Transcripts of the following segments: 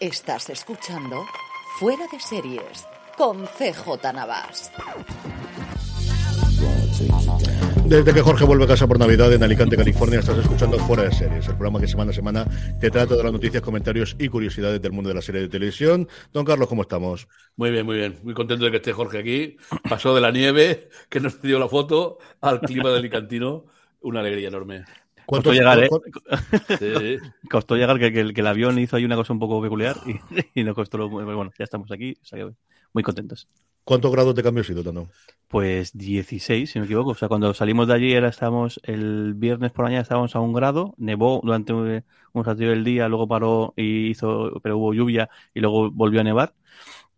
Estás escuchando Fuera de Series con CJ Navas. Desde que Jorge vuelve a casa por Navidad en Alicante, California, estás escuchando Fuera de Series, el programa que semana a semana te trata de las noticias, comentarios y curiosidades del mundo de la serie de televisión. Don Carlos, ¿cómo estamos? Muy bien, muy bien. Muy contento de que esté Jorge aquí. Pasó de la nieve, que nos dio la foto, al clima de Alicantino. Una alegría enorme. Costó llegar, ¿eh? Sí. Costó llegar que, que, el, que, el, avión hizo ahí una cosa un poco peculiar y, y nos costó. Lo, bueno, ya estamos aquí, o sea, muy contentos. ¿Cuántos grados de cambio ha sido, Tano? Pues 16, si no me equivoco. O sea, cuando salimos de allí, era, estábamos el viernes por la mañana estábamos a un grado, nevó durante un, un rato del día, luego paró y hizo, pero hubo lluvia y luego volvió a nevar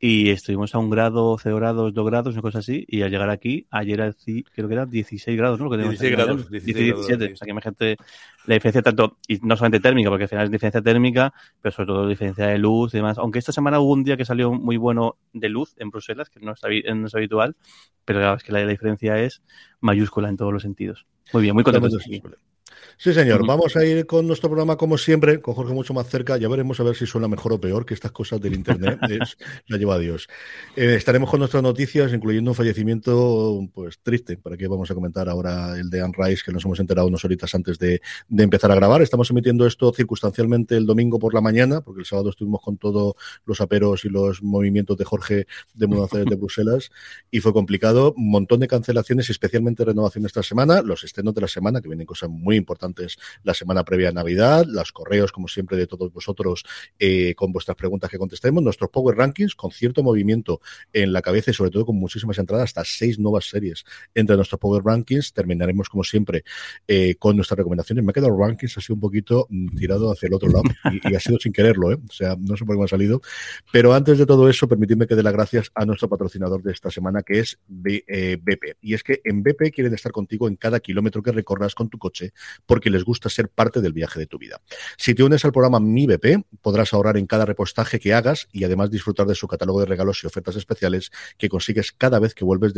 y estuvimos a un grado, cero grados, dos grados, una cosa así, y al llegar aquí, ayer creo que era 16 grados, ¿no? Lo que 16 grados, 16, 17, grados, o sea que imagínate la diferencia tanto, y no solamente térmica, porque al final es diferencia térmica, pero sobre todo diferencia de luz y demás, aunque esta semana hubo un día que salió muy bueno de luz en Bruselas, que no es, no es habitual, pero la verdad es que la, la diferencia es mayúscula en todos los sentidos. Muy bien, muy contento. Sí, señor. Vamos a ir con nuestro programa como siempre, con Jorge mucho más cerca. Ya veremos a ver si suena mejor o peor que estas cosas del Internet. es, la lleva a Dios. Eh, estaremos con nuestras noticias, incluyendo un fallecimiento pues triste, para que vamos a comentar ahora el de Anne Rice, que nos hemos enterado unas horitas antes de, de, empezar a grabar. Estamos emitiendo esto circunstancialmente el domingo por la mañana, porque el sábado estuvimos con todos los aperos y los movimientos de Jorge de mudanza de Bruselas y fue complicado. Un montón de cancelaciones, especialmente renovaciones esta semana, los estrenos de la semana, que vienen cosas muy importantes la semana previa a Navidad, los correos, como siempre, de todos vosotros eh, con vuestras preguntas que contestemos, nuestros Power Rankings con cierto movimiento en la cabeza y sobre todo con muchísimas entradas, hasta seis nuevas series entre nuestros Power Rankings. Terminaremos, como siempre, eh, con nuestras recomendaciones. Me ha quedado Rankings así un poquito mm, tirado hacia el otro lado y, y, ha sido sin quererlo, ¿eh? o sea, no sé por qué me ha salido. Pero antes de todo eso, permitidme que dé las gracias a nuestro patrocinador de esta semana, que es B, eh, BP. Y es que en BP quieren estar contigo en cada kilómetro que recorras con tu coche porque les gusta ser parte del viaje de tu vida. Si te unes al programa Mi BP, podrás ahorrar en cada repostaje que hagas y además disfrutar de su catálogo de regalos y ofertas especiales que consigues cada vez que vuelves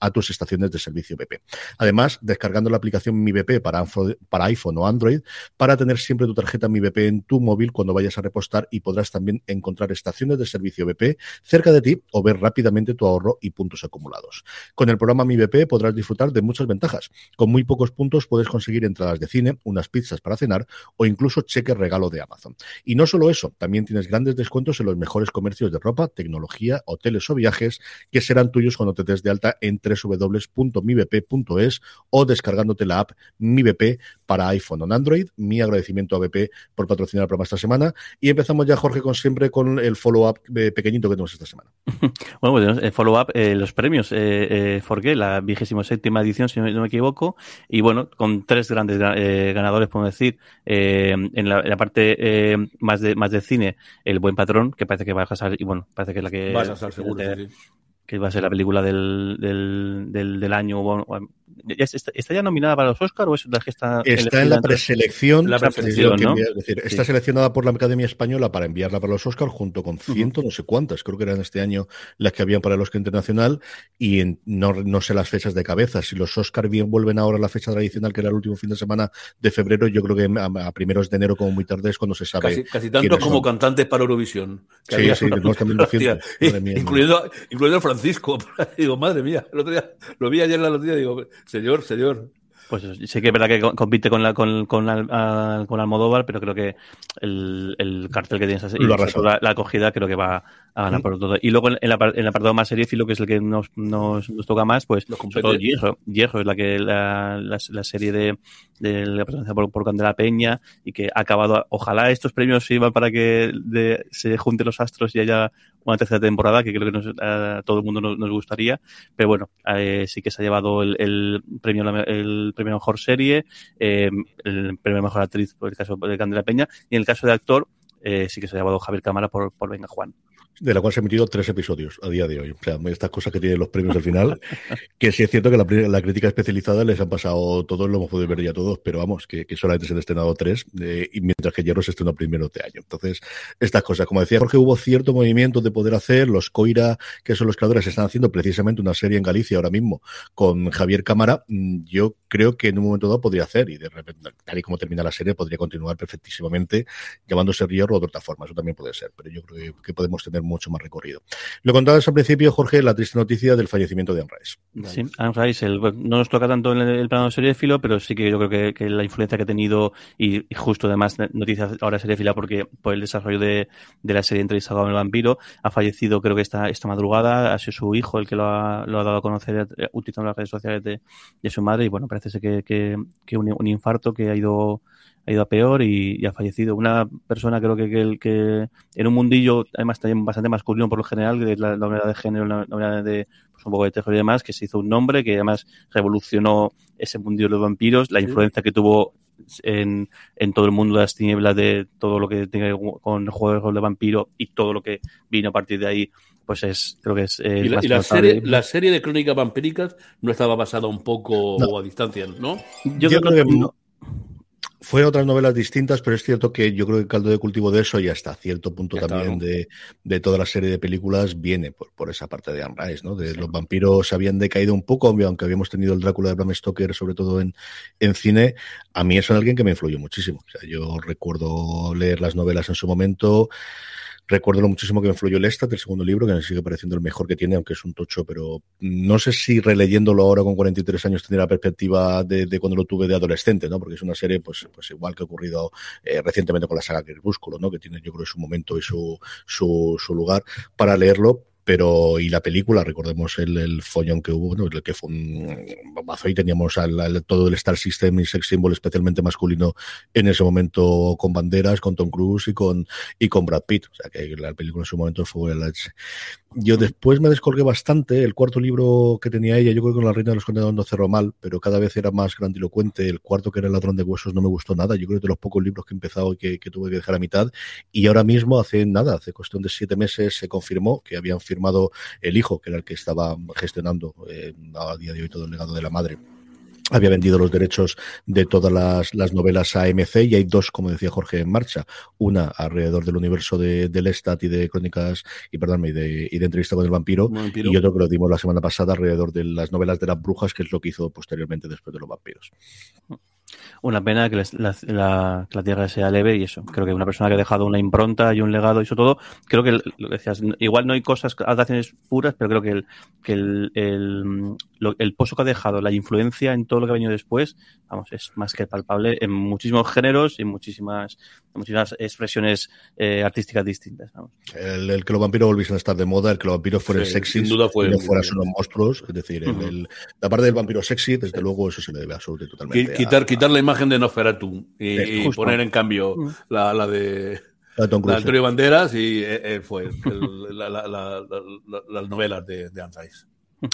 a tus estaciones de servicio BP. Además, descargando la aplicación Mi BP para, para iPhone o Android para tener siempre tu tarjeta Mi BP en tu móvil cuando vayas a repostar y podrás también encontrar estaciones de servicio BP cerca de ti o ver rápidamente tu ahorro y puntos acumulados. Con el programa Mi BP podrás disfrutar de muchas ventajas. Con muy pocos puntos puedes conseguir entradas de cine, unas pizzas para cenar o incluso cheque regalo de Amazon. Y no solo eso, también tienes grandes descuentos en los mejores comercios de ropa, tecnología, hoteles o viajes que serán tuyos cuando te des de alta en www.mibp.es o descargándote la app Mi BP para iPhone o Android. Mi agradecimiento a BP por patrocinar el programa esta semana. Y empezamos ya, Jorge, con siempre con el follow-up pequeñito que tenemos esta semana. bueno, pues el follow-up, eh, los premios eh, eh, Forqué, la vigésima séptima edición, si no me equivoco, y bueno, con tres grandes eh, ganadores, podemos decir, eh, en, la, en, la, parte eh, más de más de cine, El Buen Patrón, que parece que va a pasar, y bueno, parece que es la que... Va a pasar seguro, de, sí, sí. que va a ser la película del, del, del, del año. Bueno, ¿está, ¿Está ya nominada para los Oscars o es la que está? Está en la preselección. La preselección, ¿no? Es decir, está sí. seleccionada por la Academia Española para enviarla para los Oscars junto con ciento, uh -huh. no sé cuántas, creo que eran este año las que habían para el Oscar Internacional y en, no, no sé las fechas de cabeza. Si los Oscars bien vuelven ahora a la fecha tradicional, que era el último fin de semana de febrero, yo creo que a, a primeros de enero, como muy tarde, es cuando se sabe. Casi, casi tanto como son. cantantes para Eurovisión. Que sí, sí, tenemos también haciendo. incluyendo, incluyendo Francisco. digo, madre mía, el otro día, lo vi ayer en la noticia, digo, señor, señor. Pues sí que es verdad que compite con la con, con, la, con Almodóvar, pero creo que el, el cartel que tienes y la, la, acogida creo que va a ganar por todo. Y luego en, la, en el apartado más lo que es el que nos, nos, nos toca más, pues todo Hierro. Hierro es la que la, la, la serie de, de la presencia por, por Candela Peña y que ha acabado. Ojalá estos premios sirvan para que de, se junten los astros y haya una tercera temporada, que creo que nos, a todo el mundo nos, nos gustaría. Pero bueno, eh, sí que se ha llevado el, el premio el premio mejor serie, eh, el premio mejor actriz por el caso de Candela Peña, y en el caso de actor, eh, sí que se ha llevado Javier Cámara por, por Venga Juan. De la cual se han emitido tres episodios a día de hoy. O sea, estas cosas que tienen los premios al final, que sí es cierto que la, crítica especializada les han pasado todos, lo hemos podido ver ya todos, pero vamos, que, solamente se han estrenado tres, eh, y mientras que Hierro se estrenó primero de año. Entonces, estas cosas, como decía Jorge, hubo cierto movimiento de poder hacer, los Coira, que son los creadores, están haciendo precisamente una serie en Galicia ahora mismo con Javier Cámara, mm, yo creo que en un momento dado podría hacer, y de repente, tal y como termina la serie, podría continuar perfectísimamente llamándose Hierro o de otra forma, eso también puede ser, pero yo creo que podemos tener mucho más recorrido. Lo contabas al principio, Jorge, la triste noticia del fallecimiento de Anne Rice. Sí, Anne Rice, no nos toca tanto en el, plano de serie de filo, pero sí que yo creo que, la influencia que ha tenido, y, justo además noticias ahora serie de fila porque por el desarrollo de, la serie entrevistada con el vampiro, ha fallecido creo que esta, esta madrugada, ha sido su hijo el que lo ha, dado a conocer eh, utilizando las redes sociales de, su madre, y bueno, parece que, que, un infarto que ha ido ha ido a peor y, ha fallecido. Una persona creo que, que, que, en un mundillo, además también bastante masculino por lo general, de la novedad de género, la novedad de pues, un poco de terror y demás, que se hizo un nombre, que además revolucionó ese mundillo de los vampiros, la influencia que tuvo en, en, todo el mundo de las tinieblas, de todo lo que tiene con juegos de vampiro y todo lo que vino a partir de ahí, pues es, creo que es. Eh, y, la, serie, la serie de crónicas vampíricas no estaba basada un poco a distancia, ¿no? Yo, creo, que, no. Fueron otras novelas distintas, pero es cierto que yo creo que el caldo de cultivo de eso y hasta cierto punto también de, toda la serie de películas viene por, esa parte de Anne Rice, ¿no? De los vampiros habían decaído un poco, aunque habíamos tenido el Drácula de Bram Stoker, sobre todo en, en cine. A mí es alguien que me influyó muchísimo. O sea, yo recuerdo leer las novelas en su momento. Recuerdo lo muchísimo que me influyó Lestat, el segundo libro, que me sigue pareciendo el mejor que tiene, aunque es un tocho, pero no sé si releyéndolo ahora con 43 años tendría la perspectiva de, cuando lo tuve de adolescente, ¿no? Porque es una serie, pues, pues igual que ha ocurrido eh, recientemente con la saga Crepúsculo, ¿no? Que tiene, yo creo, su momento y su, su, su lugar para leerlo, pero y la película, recordemos el, el follón que hubo, ¿no? el que fue un bombazo y teníamos al, todo el Star System y sex symbol especialmente masculino en ese momento con banderas, con Tom Cruise y con y con Brad Pitt, o sea que la película en su momento fue la, yo después me descolgué bastante. El cuarto libro que tenía ella, yo creo que con La Reina de los Condenados no cerró mal, pero cada vez era más grandilocuente. El cuarto, que era El Ladrón de Huesos, no me gustó nada. Yo creo que de los pocos libros que he empezado y que, tuve que dejar a mitad. Y ahora mismo, hace nada, hace cuestión de siete meses, se confirmó que habían firmado el hijo, que era el que estaba gestionando eh, a día de hoy todo el legado de la madre había vendido los derechos de todas las, las, novelas a MC y hay dos, como decía Jorge, en marcha. Una alrededor del universo de, del Estat y de Crónicas, y perdón, y de, y de entrevista con el vampiro, y otro que lo dimos la semana pasada alrededor de las novelas de las brujas, que es lo que hizo posteriormente después de los vampiros. Una pena que la, la, tierra sea leve y eso. Creo que una persona que ha dejado una impronta y un legado y eso todo, creo que lo decías, igual no hay cosas, adaptaciones puras, pero creo que el, que el, el, el pozo que ha dejado, la influencia en todo lo que ha venido después, vamos, es más que palpable en muchísimos géneros y muchísimas, muchísimas expresiones eh, artísticas distintas. El, que los vampiros volviesen a estar de moda, el que los vampiros fueran sexy, sin duda fue no fueran solo monstruos, es decir, la parte del vampiro sexy, desde luego, eso se le debe absolutamente totalmente. Quitar, quitar la imagen de Nosferatu y, poner en cambio la, la de la Antonio Banderas y eh, eh, fue las novelas de, de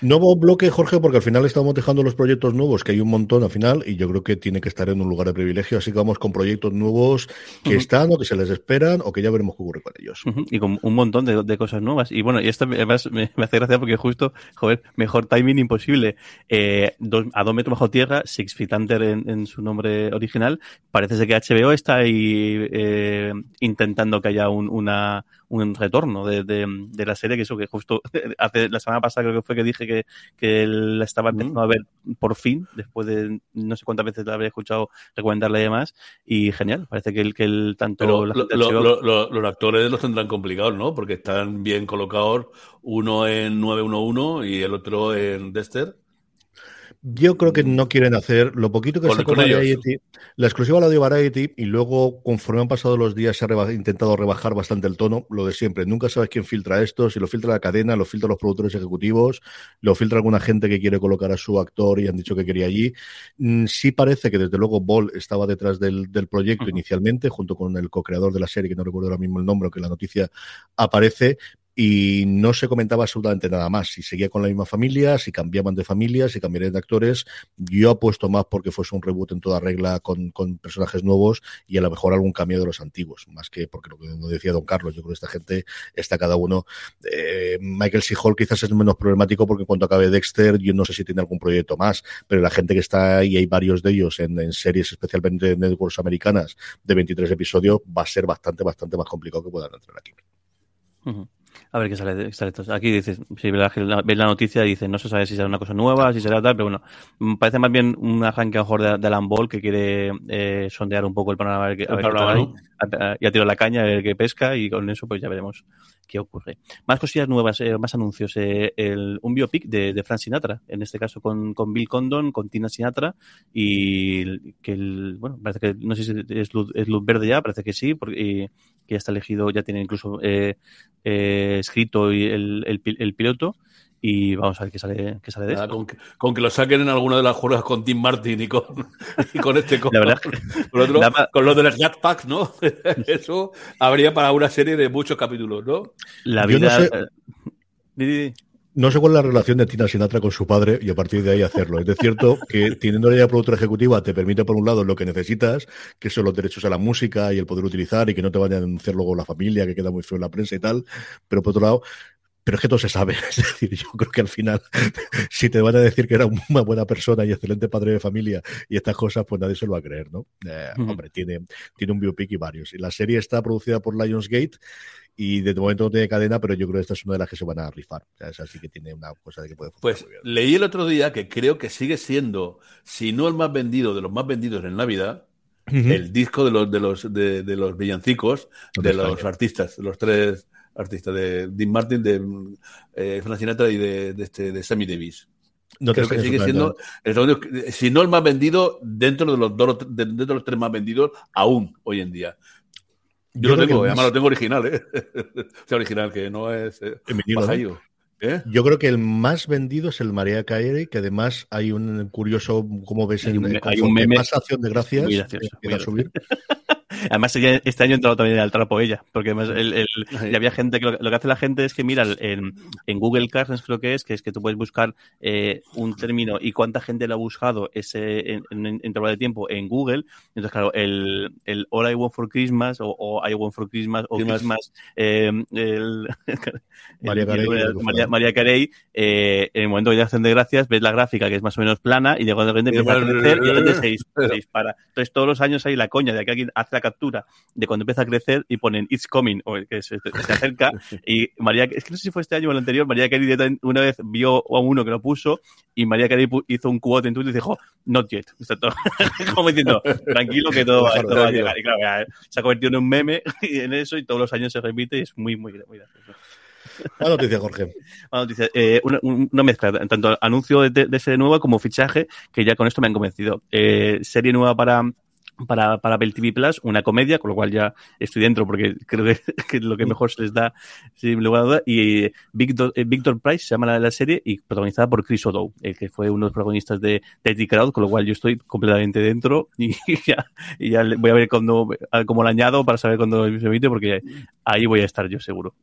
Nuevo bloque, Jorge, porque al final estamos dejando los proyectos nuevos, que hay un montón al final, y yo creo que tiene que estar en un lugar de privilegio, así que vamos con proyectos nuevos que están o que se les esperan o que ya veremos qué ocurre con ellos. Y con un montón de, cosas nuevas. Y bueno, y esto además me, hace gracia porque justo, joder, mejor timing imposible. Eh, a dos metros bajo tierra, Six Feet Under en, su nombre original, parece ser que HBO está ahí eh, intentando que haya un, una, un retorno de, de, la serie, que eso que justo hace la semana pasada creo que fue que dije que, que la estaba empezando a ver por fin, después de no sé cuántas veces la había escuchado recomendarle y demás, y genial, parece que el, que el tanto los actores los tendrán complicados, ¿no? Porque están bien colocados, uno en 911 y el otro en Dexter. Yo creo que no quieren hacer lo poquito que sacó Variety, la exclusiva la dio Variety y luego conforme han pasado los días se ha intentado rebajar bastante el tono, lo de siempre. Nunca sabes quién filtra esto, si lo filtra la cadena, lo filtra los productores ejecutivos, lo filtra alguna gente que quiere colocar a su actor y han dicho que quería allí. Mm, sí parece que desde luego Ball estaba detrás del, proyecto inicialmente, junto con el co-creador de la serie, que no recuerdo ahora mismo el nombre, que la noticia aparece, y no se comentaba absolutamente nada más. Si seguía con la misma familia, si cambiaban de familia, si cambiarían de actores. Yo apuesto más porque fuese un reboot en toda regla con, personajes nuevos y a lo mejor algún cambio de los antiguos, más que porque lo que decía don Carlos, yo creo que esta gente está cada uno. Eh, Michael C. Quizás es menos problemático porque cuando acabe Dexter, yo no sé si tiene algún proyecto más, pero la gente que está ahí, hay varios de ellos en, series, especialmente en networks americanas, de 23 episodios, va a ser bastante, bastante más complicado que puedan entrar aquí. A ver qué sale, sale esto. Aquí dices, si ves la, la, noticia, dice, no se sabe si será una cosa nueva, si será tal, pero bueno, mm, parece más bien un arranque a mejor de, de Alan Ball que quiere eh, sondear un poco el panorama, a ver, qué, a ver qué Ya tiró la caña, a ver qué pesca y con eso pues ya veremos qué ocurre. Más cosillas nuevas, eh, más anuncios. Eh, el, un biopic de, de Frank Sinatra, en este caso con, con Bill Condon, con Tina Sinatra y que el, bueno, parece que no sé si es luz, es luz verde ya, parece que sí, porque y, que ya está elegido, ya tiene incluso eh, eh, escrito el, el, el, piloto y vamos a ver qué sale, qué sale de esto. Con que, con que, lo saquen en alguna de las juegas con Tim Martin y con, y con este con, la verdad, con, otro, la, con los de los Jackpacks, ¿no? Eso habría para una serie de muchos capítulos, ¿no? La vida. No sé, no sé cuál es la relación de Tina Sinatra con su padre y a partir de ahí hacerlo. Es de cierto que teniendo ya productora ejecutiva te permite por un lado lo que necesitas, que son los derechos a la música y el poder utilizar y que no te vayan a denunciar luego la familia, que queda muy feo en la prensa y tal, pero por otro lado pero es que todo se sabe. Es decir, yo creo que al final, si te van a decir que era una buena persona y excelente padre de familia y estas cosas, pues nadie se lo va a creer, ¿no? Eh. Hombre, tiene, tiene un biopic y varios. Y la serie está producida por Lionsgate y de momento no tiene cadena, pero yo creo que esta es una de las que se van a rifar. O sea, esa sí que tiene una cosa de que puede Pues leí el otro día que creo que sigue siendo, si no el más vendido, de los más vendidos en Navidad, uh -huh. el disco de los, de los, de, de los villancicos, de los artistas, los tres artistas, de Dean Martin, de eh, Frank Sinatra y de, de, este, de Sammy Davis. No Creo que sigue siendo, el, si no el más vendido, dentro de los, dos, dentro de los tres más vendidos, aún hoy en día. Yo, Yo lo tengo, además lo tengo original, ¿eh? o sea, original, que no es eh. ¿Eh? Yo creo que el más vendido es el María Carey, que además hay un curioso, como ves, hay un, en, hay un meme más acción de gracias, muy gracioso, muy a subir. Además, este año ha entrado también al trapo ella, porque además el, el, ya había gente que lo, lo, que hace la gente es que mira en, en Google Cars, creo que es, que es que tú puedes buscar eh, un término y cuánta gente lo ha buscado ese en, en, intervalo de tiempo en Google. Entonces, claro, el, el All I Want for Christmas o, o I Want for Christmas o Christmas, eh, el, María Carey, María, María Carey eh, en el momento que ya hacen de gracias, ves la gráfica que es más o menos plana y de repente empieza a crecer y de repente se, se dispara. Entonces, todos los años hay la coña de que alguien hace la captura de cuando empieza a crecer y ponen It's coming, o que se, se acerca. y María, es que no sé si fue este año o el anterior, María Carey una vez vio a uno que lo puso y María Carey hizo un quote en Twitter y dijo, not yet. Como diciendo, tranquilo que todo, todo va a llegar. Y claro, se ha convertido en un meme en eso y todos los años se repite y es muy, muy, muy gracioso. Buena noticia, Jorge. Buena noticia. Eh, una, una, mezcla, tanto anuncio de, de, serie nueva como fichaje, que ya con esto me han convencido. Eh, serie nueva para para, para Apple TV Plus, una comedia, con lo cual ya estoy dentro porque creo que, es lo que mejor se les da sin lugar a duda. Y Victor, eh, Victor Price se llama la, la, serie y protagonizada por Chris O'Dowd, el que fue uno de los protagonistas de Teddy Crowd, con lo cual yo estoy completamente dentro y ya, y ya voy a ver cuando, cómo lo añado para saber cuándo se emite porque ahí voy a estar yo seguro.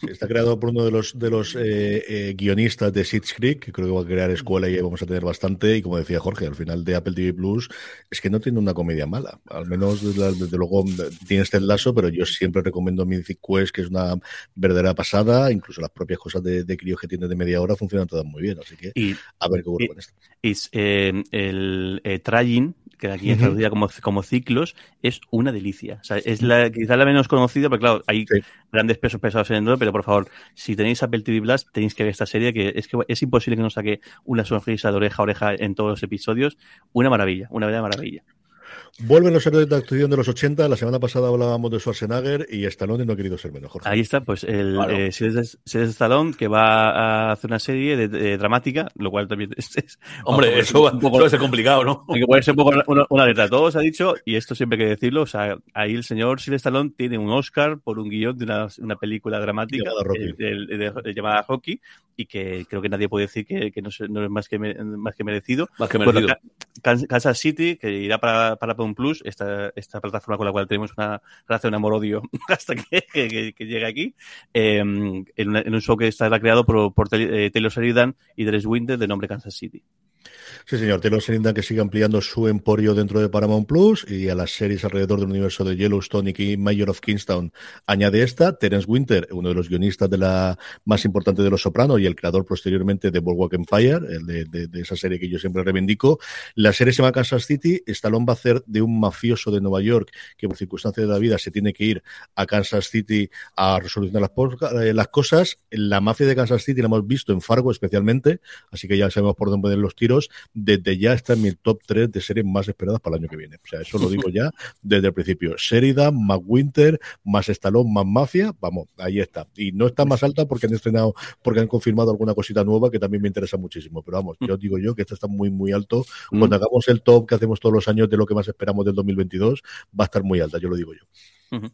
Sí, está creado por uno de los, de los eh, eh, guionistas de Sitch Creek, que creo que va a crear escuela y vamos a tener bastante. Y como decía Jorge, al final de Apple TV Plus es que no tiene una comedia mala. Al menos, desde luego, tiene este lazo, pero yo siempre recomiendo Mythic Quest, que es una verdadera pasada. Incluso las propias cosas de, de críos que tiene de media hora funcionan todas muy bien. Así que y, a ver qué ocurre con esto. Es, eh, el Trying, que aquí es traducida uh -huh. como, como ciclos, es una delicia. O sea, es la, quizá la menos conocida, pero claro, hay sí. grandes pesos pesados en el pero por favor, si tenéis Apple TV Plus, tenéis que ver esta serie, que es que es imposible que no saque una sonrisa de oreja a oreja en todos los episodios. Una maravilla, una verdadera maravilla. Vuelven los héroes de acción de los 80. La semana pasada hablábamos de Schwarzenegger y Stallone no ha querido ser menos. Jorge. Ahí está, pues el claro. eh, Sylvester Stallone que va a hacer una serie de, de dramática, lo cual también es. es Hombre, eso, va, un poco, eso complicado, ¿no? Hay que ponerse un poco una, una, letra. Todo se ha dicho, y esto siempre hay que decirlo. O sea, ahí el señor Sylvester Stallone tiene un Oscar por un guion de una, una película dramática llamada Rocky. De, de, de, llamada Rocky y que creo que nadie puede decir que, que no, no, es más que, me, más que merecido. Más que merecido. Bueno, Kansas City, que irá para, para Plus, esta, esta plataforma con la cual tenemos una relación amor-odio hasta que, que, llegue aquí, em, en, un show que está creado por, por eh, Taylor Sheridan y Dres Winter de nombre Kansas City. Sí, señor. Taylor Sheridan que sigue ampliando su emporio dentro de Paramount Plus y a las series alrededor del universo de Yellowstone y Mayor of Kingstown añade esta. Terence Winter, uno de los guionistas de la más importante de Los Sopranos y el creador posteriormente de Boardwalk Empire, el de, de, esa serie que yo siempre reivindico. La serie se llama Kansas City. Stallone va a hacer de un mafioso de Nueva York que por circunstancias de la vida se tiene que ir a Kansas City a resolucionar las, eh, las cosas. La mafia de Kansas City la hemos visto en Fargo especialmente, así que ya sabemos por dónde poner los tiros desde ya está en mi top 3 de series más esperadas para el año que viene. O sea, eso lo digo ya desde el principio. Sheridan, más Winter, más Stallone, más Mafia, vamos, ahí está. Y no está más alta porque han estrenado, porque han confirmado alguna cosita nueva que también me interesa muchísimo. Pero vamos, yo digo yo que esta está muy, muy alto. Mm. Cuando hagamos el top que hacemos todos los años de lo que más esperamos del 2022, va a estar muy alta, yo lo digo yo.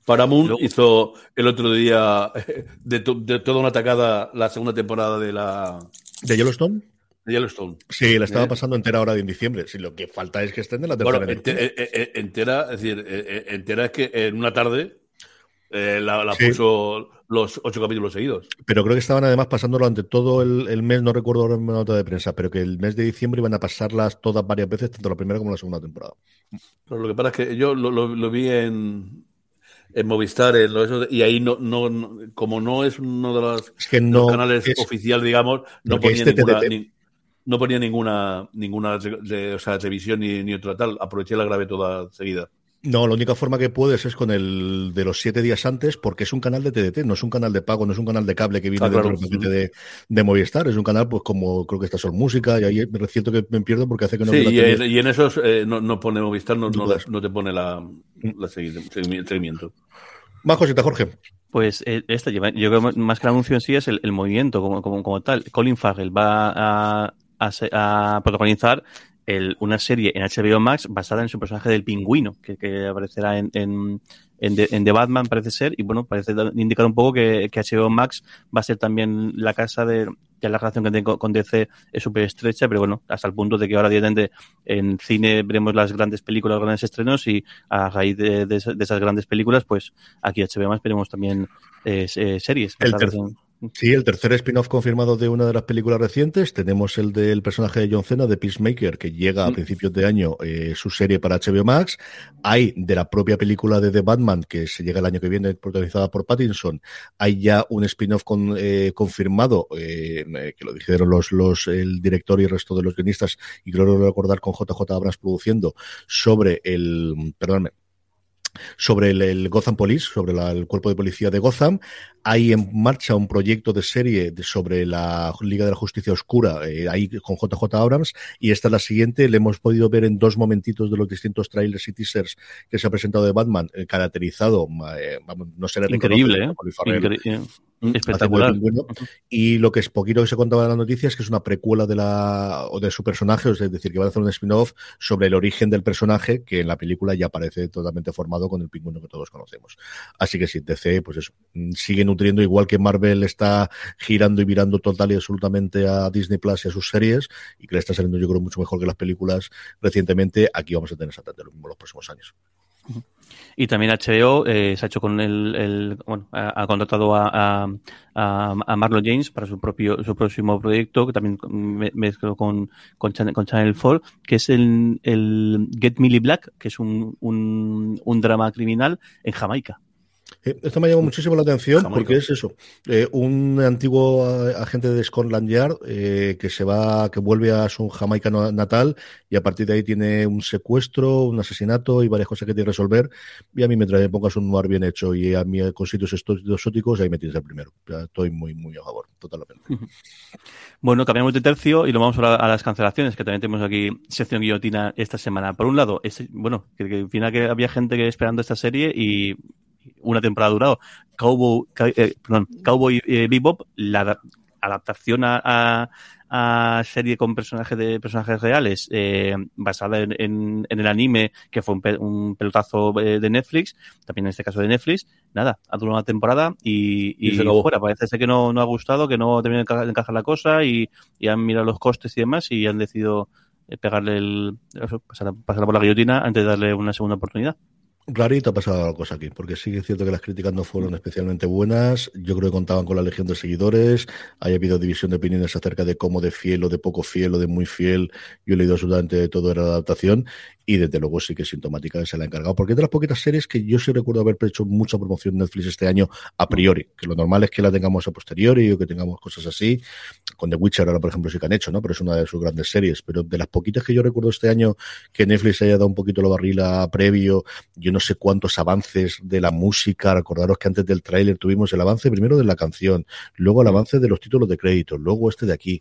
Paramount hizo el otro día de, de, toda una atacada la segunda temporada de la... ¿De Yellowstone? Yellowstone. Sí, la estaba ¿Eh? pasando entera ahora en diciembre. Si lo que falta es que estén en la tercera. Bueno, eh, entera, es decir, eh, entera es que en una tarde la, puso los ocho capítulos seguidos. Pero creo que estaban además pasándolo ante todo el, mes, no recuerdo ahora una nota de prensa, pero que el mes de diciembre iban a pasarlas todas varias veces, tanto la primera como la segunda temporada. Pero lo que pasa es que yo lo, vi en, en Movistar y ahí no, no, como no es uno de los, canales oficiales, digamos, no ponía este ninguna, no ponía ninguna ninguna o sea, revisión ni, ni otra tal. Aproveché la grave toda seguida. No, la única forma que puedes es con el de los siete días antes, porque es un canal de TDT, no es un canal de pago, no es un canal de cable que viene ah, dentro de, de, Movistar, es un canal, pues como creo que está Sol Música, y ahí me reciento que me pierdo porque hace que no Sí, y, en, y, en, esos eh, no, pone Movistar, no, no, te pone la, mm. la seguimiento. Más cosita, Jorge. Pues eh, esta lleva, yo creo más que el anuncio en sí es el, el movimiento como, como, como tal. Colin Farrell va a a, protagonizar el, una serie en HBO Max basada en su personaje del pingüino, que, aparecerá en, en, en, The, Batman, parece ser, y bueno, parece indicar un poco que, que HBO Max va a ser también la casa de, que la relación que tengo con DC es súper estrecha, pero bueno, hasta el punto de que ahora directamente en cine veremos las grandes películas, los grandes estrenos, y a raíz de, de, esas grandes películas, pues aquí HBO Max veremos también eh, eh series. El, Sí, el tercer spin-off confirmado de una de las películas recientes. Tenemos el del personaje de John Cena, de Peacemaker, que llega a mm. principios de año eh, su serie para HBO Max. Hay de la propia película de The Batman, que se llega el año que viene, protagonizada por Pattinson. Hay ya un spin-off con, eh, confirmado, eh, que lo dijeron los, los, el director y el resto de los guionistas, y creo recordar con JJ Abrams produciendo, sobre el, perdóname, sobre el, Gotham Police, sobre el cuerpo de policía de Gotham. Hay en marcha un proyecto de serie sobre la Liga de la Justicia Oscura, eh, ahí con JJ Abrams, y esta es la siguiente. Le hemos podido ver en dos momentitos de los distintos trailers y teasers que se ha presentado de Batman, eh, caracterizado, eh, no se le Increíble, Mm, espectacular. Y lo que es poquito que se contaba en la noticia es que es una precuela de la o de su personaje, es decir, que van a hacer un spin-off sobre el origen del personaje, que en la película ya aparece totalmente formado con el pingüino que todos conocemos. Así que sí, DC, pues eso, mm, sigue nutriendo, igual que Marvel está girando y virando total y absolutamente a Disney Plus y a sus series, y que le está saliendo yo creo mucho mejor que las películas recientemente, aquí vamos a tener exactamente lo mismo los próximos años. Y también HBO eh, se ha hecho con el, bueno, ha, contratado a, a, a, Marlon James para su propio su próximo proyecto, que también mezcló con, con, Channel, 4, que es el, el Get Millie Black, que es un, un, un drama criminal en Jamaica. Eh, esto me llamó muchísimo la atención porque es eso, eh, un antiguo eh, agente de Scotland Yard que se va, que vuelve a su Jamaica natal y a partir de ahí tiene un secuestro, un asesinato y varias cosas que tiene que resolver. Y a mí me trae, pongas un noir bien hecho y a mí con sitios exóticos, ahí me tienes el primero. estoy muy, muy a favor, totalmente. Bueno, cambiamos de tercio y lo vamos a, a las cancelaciones, que también tenemos aquí sección guillotina esta semana. Por un lado, bueno, que, que al final que había gente que esperando esta serie y una temporada durado. Cowboy, eh, perdón, Cowboy eh, Bebop, la adaptación a, a, serie con personajes de personajes reales, eh, basada en, en, el anime, que fue un, pelotazo eh, de Netflix, también en este caso de Netflix, nada, ha durado una temporada y, y, fuera. Parece ser que no, no ha gustado, que no termina de encajar la cosa y, y han mirado los costes y demás y han decidido pegarle el. pasar, por la guillotina antes de darle una segunda oportunidad. Rarito ha pasado algo aquí, porque sí que es cierto que las críticas no fueron especialmente buenas. Yo creo que contaban con la legión de seguidores. Hay habido división de opiniones acerca de cómo de fiel o de poco fiel o de muy fiel. Yo he leído absolutamente de todo era la adaptación y desde luego sí que es sintomática se la ha encargado. Porque es de las poquitas series que yo sí recuerdo haber hecho mucha promoción en Netflix este año a priori, que lo normal es que la tengamos a posteriori o que tengamos cosas así. Con The Witcher ahora, por ejemplo, sí que han hecho, ¿no? Pero es una de sus grandes series. Pero de las poquitas que yo recuerdo este año que Netflix haya dado un poquito la barrila previo, yo no sé cuántos avances de la música. Recordaros que antes del tráiler tuvimos el avance primero de la canción, luego el avance de los títulos de crédito, luego este de aquí.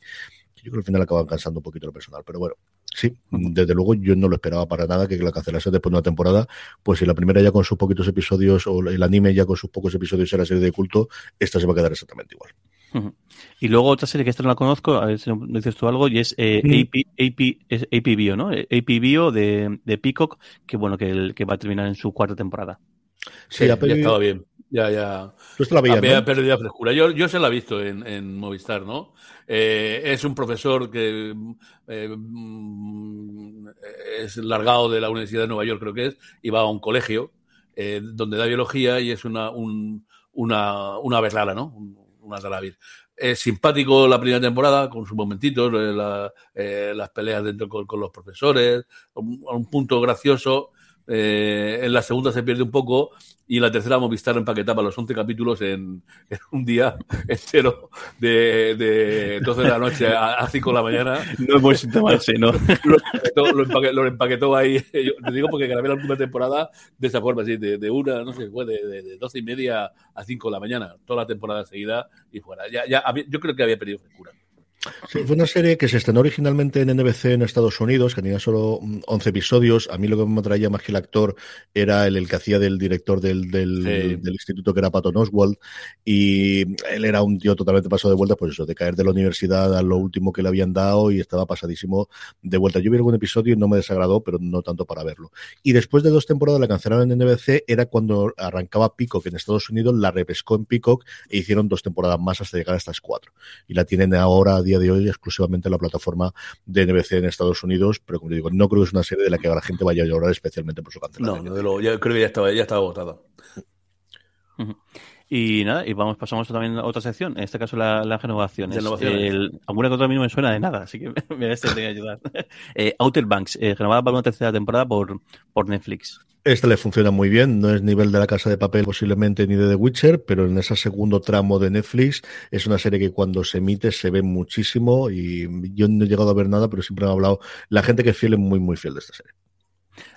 Yo creo que al final acaban cansando un poquito lo personal, pero bueno, Sí, desde luego yo no lo esperaba para nada que la cancelase después de una temporada. Pues si la primera ya con sus poquitos episodios, o el anime ya con sus pocos episodios era serie de culto, esta se va a quedar exactamente igual. Y luego otra serie que esta no la conozco, a ver si me dices tú algo, y es eh, AP, AP, Bio, ¿no? AP Bio de, de Peacock, que bueno, que, que va a terminar en su cuarta temporada. Sí, ya estaba bien. Ya, ya. Tú la veías, Había perdido frescura. Yo, yo se la he visto en, en Movistar, ¿no? Eh, es un profesor que eh, mm, es largado de la Universidad de Nueva York, creo que es, y va a un colegio eh, donde da biología y es una, un, una, una berlala, ¿no? Una talavir. Es simpático la primera temporada, con sus momentitos, las peleas dentro con, con los profesores, a un punto gracioso eh, en la segunda se pierde un poco y en la tercera Movistar empaquetaba los 11 capítulos en, un día entero de, de 12 de la noche a, 5 de la mañana. No es buen síntoma ¿no? Lo, empaquetó, ahí, yo te digo porque grabé la última temporada de esa forma, así, de, una, no sé, fue de, de, 12 y media a 5 de la mañana, toda la temporada seguida y fuera. Ya, ya, yo creo que había perdido frescura. Sí, fue una serie que se estrenó originalmente en NBC en Estados Unidos, que tenía solo 11 episodios. A mí lo que me atraía más que el actor era el, el que hacía del director del, del, instituto, que era Patton Oswald. Y él era un tío totalmente pasado de vuelta, pues eso, de caer de la universidad a lo último que le habían dado y estaba pasadísimo de vuelta. Yo vi algún episodio y no me desagradó, pero no tanto para verlo. Y después de dos temporadas la cancelaron en NBC, era cuando arrancaba Peacock en Estados Unidos, la repescó en Peacock e hicieron dos temporadas más hasta llegar a estas cuatro. Y la tienen ahora a día de hoy exclusivamente en la plataforma de NBC en Estados Unidos, pero como digo, no creo que es una serie de la que la gente vaya a llorar especialmente por su cancelación. No, yo creo que ya estaba, ya estaba agotada. Y nada, y vamos, pasamos también a otra sección, en este caso la, la renovación. alguna cosa a mí no me suena de nada, así que me voy a ayudar. eh, Outer Banks, eh, renovada para una tercera temporada por, por Netflix. Esta le funciona muy bien, no es nivel de la casa de papel posiblemente ni de The Witcher, pero en ese segundo tramo de Netflix es una serie que cuando se emite se ve muchísimo y yo no he llegado a ver nada, pero siempre me ha hablado la gente que es fiel es muy muy fiel de esta serie.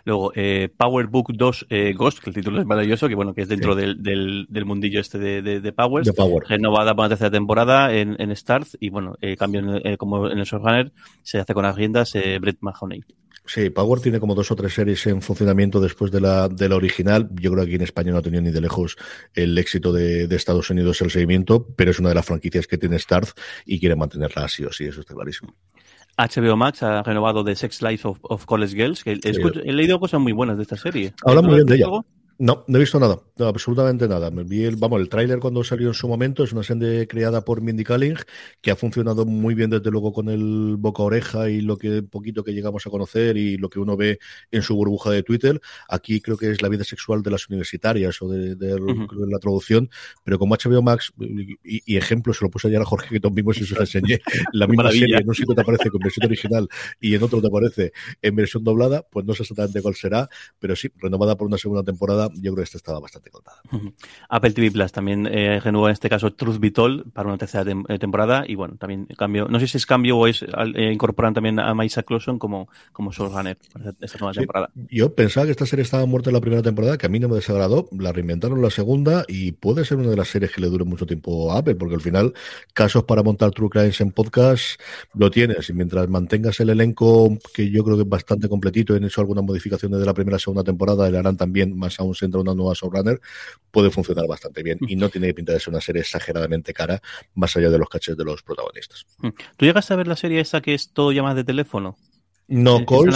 Luego, eh, Power Book 2 eh, Ghost, que el título es maravilloso, que bueno, que es dentro del, del, mundillo este de, de, de Powers. Power. Renovada para la tercera temporada en, en Starz y bueno, eh, cambio en, como en el Showrunner, se hace con las riendas Brett Mahoney. Sí, Power tiene como dos o tres series en funcionamiento después de la, de la original. Yo creo que aquí en España no ha tenido ni de lejos el éxito de, Estados Unidos el seguimiento, pero es una de las franquicias que tiene Starz y quiere mantenerla así o sí, eso está clarísimo. HBO Max ha renovado The Sex Life of, College Girls, que he, leído cosas muy buenas de esta serie. Habla muy bien de ella. No, no he visto nada, absolutamente nada. Me vi el, vamos, el tráiler cuando salió en su momento, es una serie creada por Mindy Kaling, que ha funcionado muy bien desde luego con el boca oreja y lo que poquito que llegamos a conocer y lo que uno ve en su burbuja de Twitter. Aquí creo que es la vida sexual de las universitarias o de, la traducción, pero como HBO Max, y, ejemplo, se lo puse ayer a Jorge que vimos y se lo enseñé, la misma serie, en un sitio te aparece con versión original y en otro te aparece en versión doblada, pues no sé exactamente cuál será, pero sí, renovada por una segunda temporada yo creo que esta estaba bastante contada. Apple TV Plus también eh, renueva en este caso Truth Be Told para una tercera eh, temporada y bueno, también cambio, no sé si es cambio o es eh, incorporan también a Maisa Clausen como, como showrunner para esta nueva temporada. Yo pensaba que esta serie estaba muerta en la primera temporada, que a mí no me desagradó, la reinventaron la segunda y puede ser una de las series que le dure mucho tiempo a Apple, porque al final casos para montar True Crimes en podcast lo tienes y mientras mantengas el elenco que yo creo que es bastante completito, han hecho algunas modificaciones de la primera segunda temporada, le harán también más aún centro una nueva showrunner, puede funcionar bastante bien y no tiene pinta de ser una serie exageradamente cara, más allá de los caches de los protagonistas. ¿Tú llegas a ver la serie esa que es todo llamadas de teléfono? No, Coles.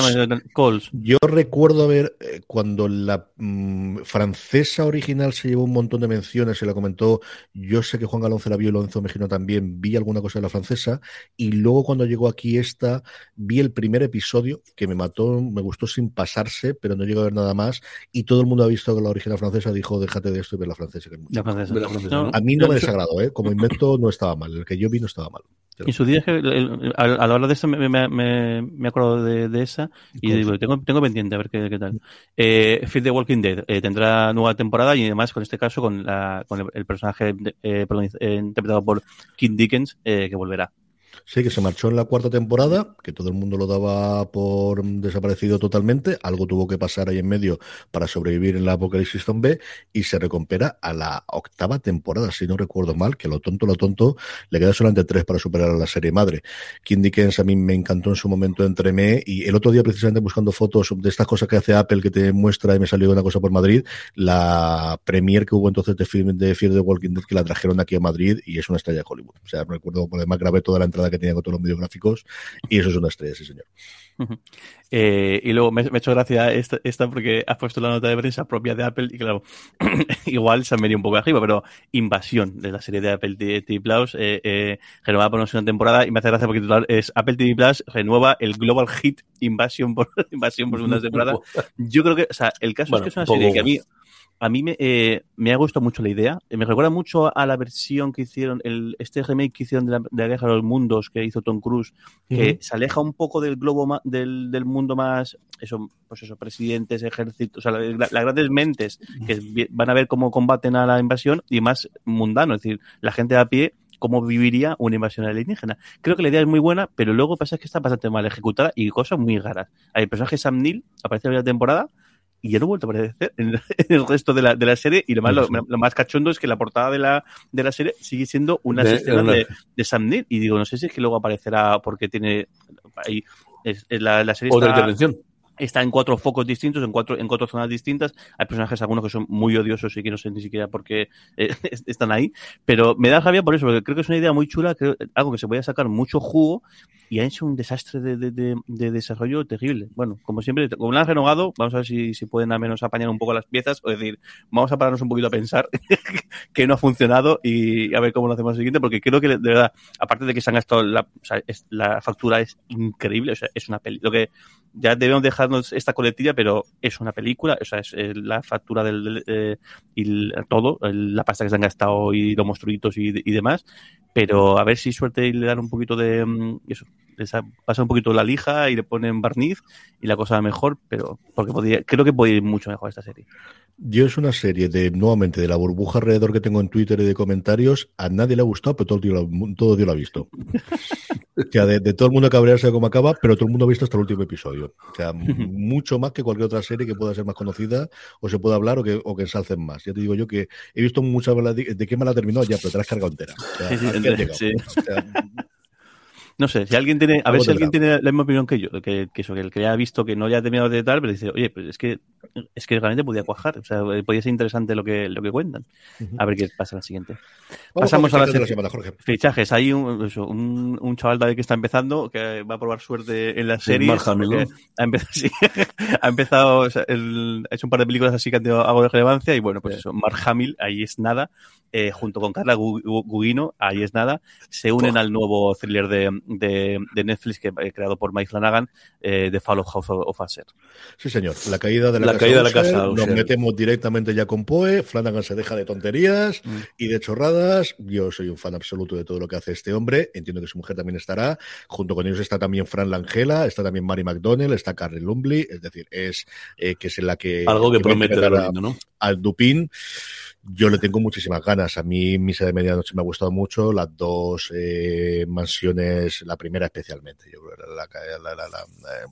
Yo recuerdo ver eh, cuando la mm, francesa original se llevó un montón de menciones, se la comentó. Yo sé que Juan Galón la vio y Lorenzo Mejino también. Vi alguna cosa de la francesa. Y luego, cuando llegó aquí esta, vi el primer episodio que me mató, me gustó sin pasarse, pero no llegó a ver nada más. Y todo el mundo ha visto que la original francesa dijo: déjate de esto y ver la francesa. a mí no me desagradó, ¿eh? como invento no estaba mal. El que yo vi no estaba mal. En su día, a la hora de eso, me, me, acuerdo de, esa y digo, tengo, tengo pendiente a ver qué, tal. Eh, Feed the Walking Dead eh, tendrá nueva temporada y además, con este caso, con, la, con el, personaje eh, eh, interpretado por Kim Dickens, que volverá. Sí, que se marchó en la cuarta temporada, que todo el mundo lo daba por desaparecido totalmente. Algo tuvo que pasar ahí en medio para sobrevivir en la Apocalipsis B y se recupera a la octava temporada, si no recuerdo mal, que lo tonto, lo tonto, le queda solamente tres para superar a la serie madre. Kim Dickens a mí me encantó en su momento entre me y el otro día precisamente buscando fotos de estas cosas que hace Apple que te muestra y me salió una cosa por Madrid, la premier que hubo entonces de, de Fear the Walking Dead que la trajeron aquí a Madrid y es una estrella de Hollywood. O sea, recuerdo, además grabé toda la entrada que tenía con todos los videográficos y eso es una estrella, sí señor. Eh, y luego me, me, ha hecho gracia esta, esta, porque has puesto la nota de prensa propia de Apple y claro, igual se han venido un poco arriba, pero Invasión de la serie de Apple TV Plus, eh, eh, renovada por una temporada y me hace gracia porque titular es Apple TV Plus renueva el Global Hit Invasión por, Invasión por segunda temporada. Yo creo que, o sea, el caso es que es una serie que a mí a mí me, eh, me, ha gustado mucho la idea. Me recuerda mucho a la versión que hicieron, el, este remake que hicieron de la, de Guerra de los Mundos que hizo Tom Cruise, que se aleja un poco del globo del, del, mundo más, eso, pues eso, presidentes, ejércitos, o sea, las grandes mentes que van a ver cómo combaten a la invasión y más mundano, es decir, la gente a pie cómo viviría una invasión alienígena. Creo que la idea es muy buena, pero luego pasa que está bastante mal ejecutada y cosas muy raras. Hay el personaje Sam Neill, aparece en la temporada, y ya no he vuelto a aparecer en, el resto de la, de la serie. Y lo más, lo, más cachondo es que la portada de la, de la serie sigue siendo una escena de, de, Sam Neill. Y digo, no sé si es que luego aparecerá porque tiene. Ahí, es, la, la, serie Otra intervención está en cuatro focos distintos, en cuatro, en cuatro zonas distintas. Hay personajes algunos que son muy odiosos y que no sé ni siquiera por qué eh, están ahí. Pero me da rabia por eso, porque creo que es una idea muy chula, creo, algo que se puede sacar mucho jugo y ha hecho un desastre de, de, de, desarrollo terrible. Bueno, como siempre, como lo han renovado, vamos a ver si, si pueden al menos apañar un poco las piezas o decir, vamos a pararnos un poquito a pensar que no ha funcionado y a ver cómo lo hacemos el siguiente, porque creo que de verdad, aparte de que se han gastado la, o sea, es, la factura es increíble, o sea, es una peli. Lo que ya debemos esta coletilla, pero es una película, o sea, es, la factura del, eh, y todo, la pasta que se han gastado y los monstruitos y, y, demás, pero a ver si suerte y le dan un poquito de mm, eso, pasa un poquito la lija y le ponen barniz y la cosa va mejor, pero porque podría, creo que puede ir mucho mejor esta serie. Yo es una serie de, nuevamente, de la burbuja alrededor que tengo en Twitter y de comentarios. A nadie le ha gustado, pero todo el Dios lo, todo Dios lo ha visto. o sea, de, todo el mundo cabrearse de cómo acaba, pero todo el mundo ha visto hasta el último episodio. O sea, mucho más que cualquier otra serie que pueda ser más conocida o se pueda hablar o que, o que ensalcen más. Ya te digo yo que he visto muchas de qué me la ha terminado ya, pero te la has cargado entera. O sea, no sé, si alguien tiene, a ver si alguien tiene la misma opinión que yo, que, que eso, que el que haya visto que no haya terminado de tal, pero dice, oye, pues es que es que realmente podía cuajar, o sea, podía ser interesante lo que, lo que cuentan. A ver qué pasa en la siguiente. Pasamos a las fichajes. Hay un, eso, un, un, chaval que está empezando, que va a probar suerte en la serie. Ha empezado, sí, ha empezado el, ha hecho un par de películas así que han tenido algo de relevancia y bueno, pues eso, Mark Hamill, ahí es nada, eh, junto con Carla Gugino, ahí es nada, se unen al nuevo thriller de, de, de Netflix que he creado por Mike Flanagan, eh, The Fall of House of Usher. Sí, señor. La caída de la, la casa, caída de la casa Nos metemos directamente ya con Poe. Flanagan se deja de tonterías mm. y de chorradas. Yo soy un fan absoluto de todo lo que hace este hombre. Entiendo que su mujer también estará. Junto con ellos está también Fran Langela, está también Mary McDonnell, está Carrie Lumbly. Es decir, es eh, que es la que. Algo que, promete de lindo, ¿no? Al Dupin. Yo le tengo muchísimas ganas. A mí Misa de Medianoche me ha gustado mucho. Las dos eh, mansiones, la primera especialmente. Yo creo la, la, la, la eh,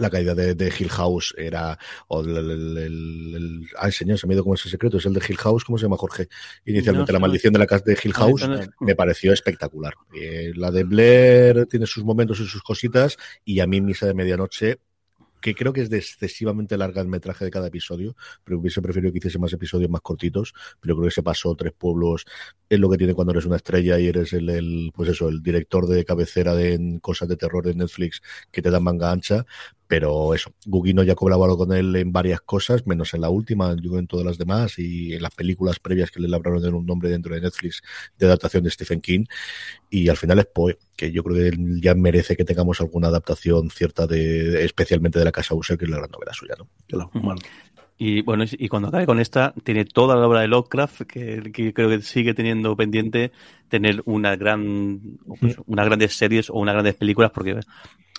la caída de, de, Hill House era o el, el, el, ay señor se me ha ido como ese secreto es el de Hill House cómo se llama Jorge inicialmente la maldición de la casa de Hill House me pareció espectacular eh, la de Blair tiene sus momentos y sus cositas y a mí Misa de Medianoche que creo que es de excesivamente larga el metraje de cada episodio, pero hubiese preferido que hiciese más episodios más cortitos, pero creo que se pasó tres pueblos, es lo que tiene cuando eres una estrella y eres el, el pues eso, el director de cabecera de cosas de terror de Netflix que te dan manga ancha, pero eso, Gugino ya colaborado con él en varias cosas, menos en la última, yo en todas las demás y en las películas previas que le labraron en un nombre dentro de Netflix de adaptación de Stephen King. Y al final es Poe, que yo creo que ya merece que tengamos alguna adaptación cierta de, especialmente de la Casa User, que es la gran novela suya, ¿no? Y bueno, y cuando acabe con esta, tiene toda la obra de Lovecraft, que, que creo que sigue teniendo pendiente tener una gran, pues, unas grandes series o unas grandes películas, porque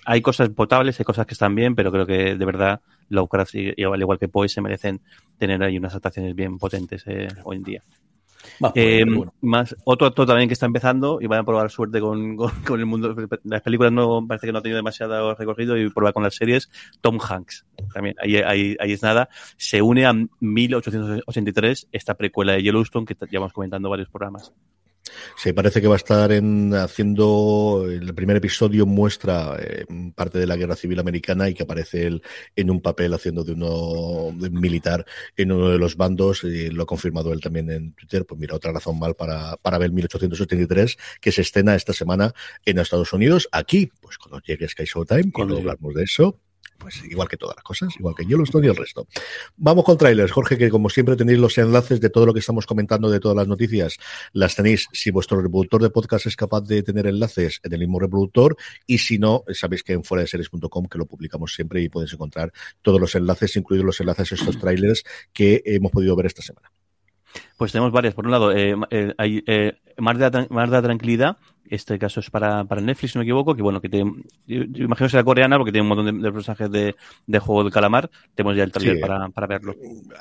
hay cosas potables, hay cosas que están bien, pero creo que de verdad Lovecraft, y, al igual que Poe, se merecen tener ahí unas adaptaciones bien potentes eh, hoy en día. Eh, más otro actor también que está empezando y van a probar suerte con, con, el mundo. Las películas no parece que no ha tenido demasiado recorrido y probar con las series. Tom Hanks también ahí, ahí, ahí es nada. Se une a 1883 esta precuela de Yellowstone que llevamos comentando varios programas. Sí, parece que va a estar en, haciendo el primer episodio muestra eh, parte de la guerra civil americana y que aparece él en un papel haciendo de uno militar en uno de los bandos y lo ha confirmado él también en Twitter. Pues mira, otra razón mal para, para ver 1883 que se escena esta semana en Estados Unidos. Aquí, pues cuando llegue Sky Showtime, cuando hablamos de eso, pues igual que todas las cosas, igual que Yellowstone y el resto. Vamos con trailers, Jorge, que como siempre tenéis los enlaces de todo lo que estamos comentando, de todas las noticias, las tenéis si vuestro reproductor de podcast es capaz de tener enlaces en el mismo reproductor y si no, sabéis que en fuera de series.com que lo publicamos siempre y podéis encontrar todos los enlaces, incluidos los enlaces a estos trailers que hemos podido ver esta semana. Pues tenemos varias. Por un lado, eh, eh, hay eh, Mar, de, Mar de Tranquilidad, este caso es para, para Netflix, si no me equivoco, que bueno, que te, yo, imagino que sea coreana porque tiene un montón de, personajes de, de, juego del calamar. Tenemos ya el trailer para, para, verlo.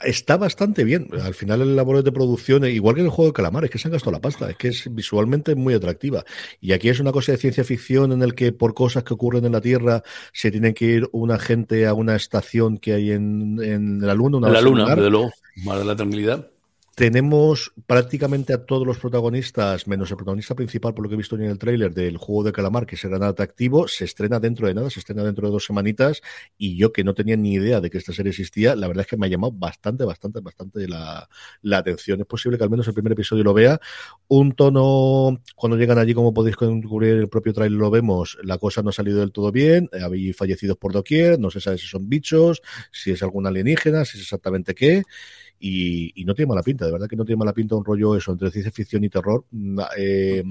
Está bastante bien. Al final el labor de producción, igual que en el juego del calamar, es que se han gastado la pasta, es que es visualmente muy atractiva. Y aquí es una cosa de ciencia ficción en el que por cosas que ocurren en la Tierra se tiene que ir una gente a una estación que hay en, en la Luna. Una en la Luna, desde luego. Mar de la Tranquilidad. Tenemos prácticamente a todos los protagonistas, menos el protagonista principal, por lo que he visto en el tráiler del juego de calamar, que será nada atractivo. Se estrena dentro de nada, se estrena dentro de dos semanitas. Y yo, que no tenía ni idea de que esta serie existía, la verdad es que me ha llamado bastante, bastante, bastante la, la atención. Es posible que al menos el primer episodio lo vea. Un tono, cuando llegan allí, como podéis descubrir el propio tráiler, lo vemos, la cosa no ha salido del todo bien. Habéis fallecidos por doquier, no se sabe si son bichos, si es algún alienígena, si es exactamente qué. Y, no tiene mala pinta, de verdad que no tiene mala pinta un rollo eso entre ciencia ficción y terror, mm, eh, eh,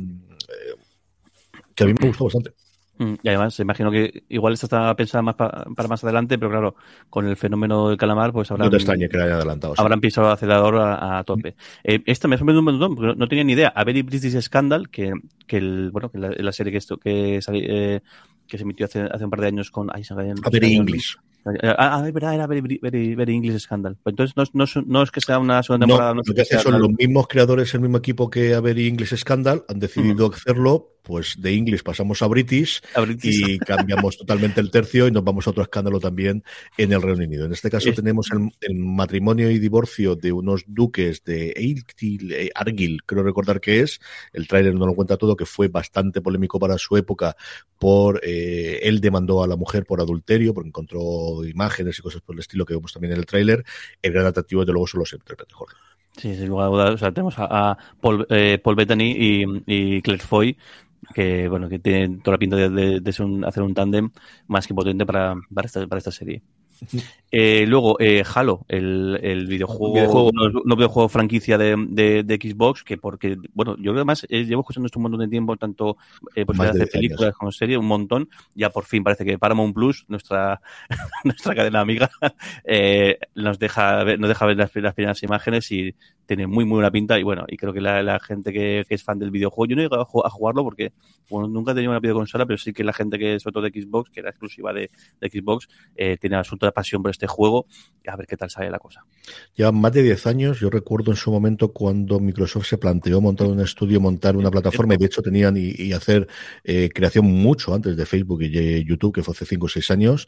que a mí me gustó bastante. Mm, y además, imagino que igual esto está pensada más para más adelante, pero claro, con el fenómeno del calamar, pues habrán, no te que adelantado. Habrán pisado el acelerador a, tope. Eh, esta me ha sorprendido un montón, porque no tenía ni idea. A Very British Scandal, que, que el, bueno, que la, serie que esto, que, eh, que se emitió hace, hace un par de años con. A Very English. Ah, ah, es verdad, era Very, very, English Scandal. Pues entonces no, no, no, es que sea una segunda temporada. No, lo que son los mismos creadores, el mismo equipo que a Very English Scandal, han decidido hacerlo pues de English pasamos a British, y cambiamos totalmente el tercio y nos vamos a otro escándalo también en el Reino Unido. En este caso tenemos el, matrimonio y divorcio de unos duques de eh, Argyll, creo recordar que es, el tráiler no lo cuenta todo, que fue bastante polémico para su época por, eh, él demandó a la mujer por adulterio, porque encontró imágenes y cosas por el estilo que vemos también en el tráiler. El gran atractivo de luego son los intérpretes, Jorge. Sí, sin lugar a dudas, o sea, tenemos a, Paul, eh, Paul Bettany y, y Claire Foy que bueno que tiene toda la pinta de, de, hacer un tándem más que potente para, para, esta, para esta serie. Eh, luego, eh, Halo, el, el videojuego, videojuego. No, videojuego franquicia de, de, de, Xbox, que porque, bueno, yo además eh, llevo escuchando esto un montón de tiempo, tanto eh, pues de películas como serie, un montón. Ya por fin parece que Paramount Plus, nuestra, nuestra cadena amiga, eh, nos deja ver, nos deja ver las, las, primeras imágenes y tiene muy, muy buena pinta. Y bueno, y creo que la, la gente que, que, es fan del videojuego, yo no he llegado a jugarlo porque bueno, nunca he tenido una videoconsola, pero sí que la gente que, sobre todo de Xbox, que era exclusiva de, de Xbox, eh, tiene absoluta pasión por este juego a ver qué tal sale la cosa. Llevan más de 10 años. Yo recuerdo en su momento cuando Microsoft se planteó montar un estudio, montar una plataforma, y de hecho tenían y, hacer eh, creación mucho antes de Facebook y YouTube, que fue hace 5 o 6 años.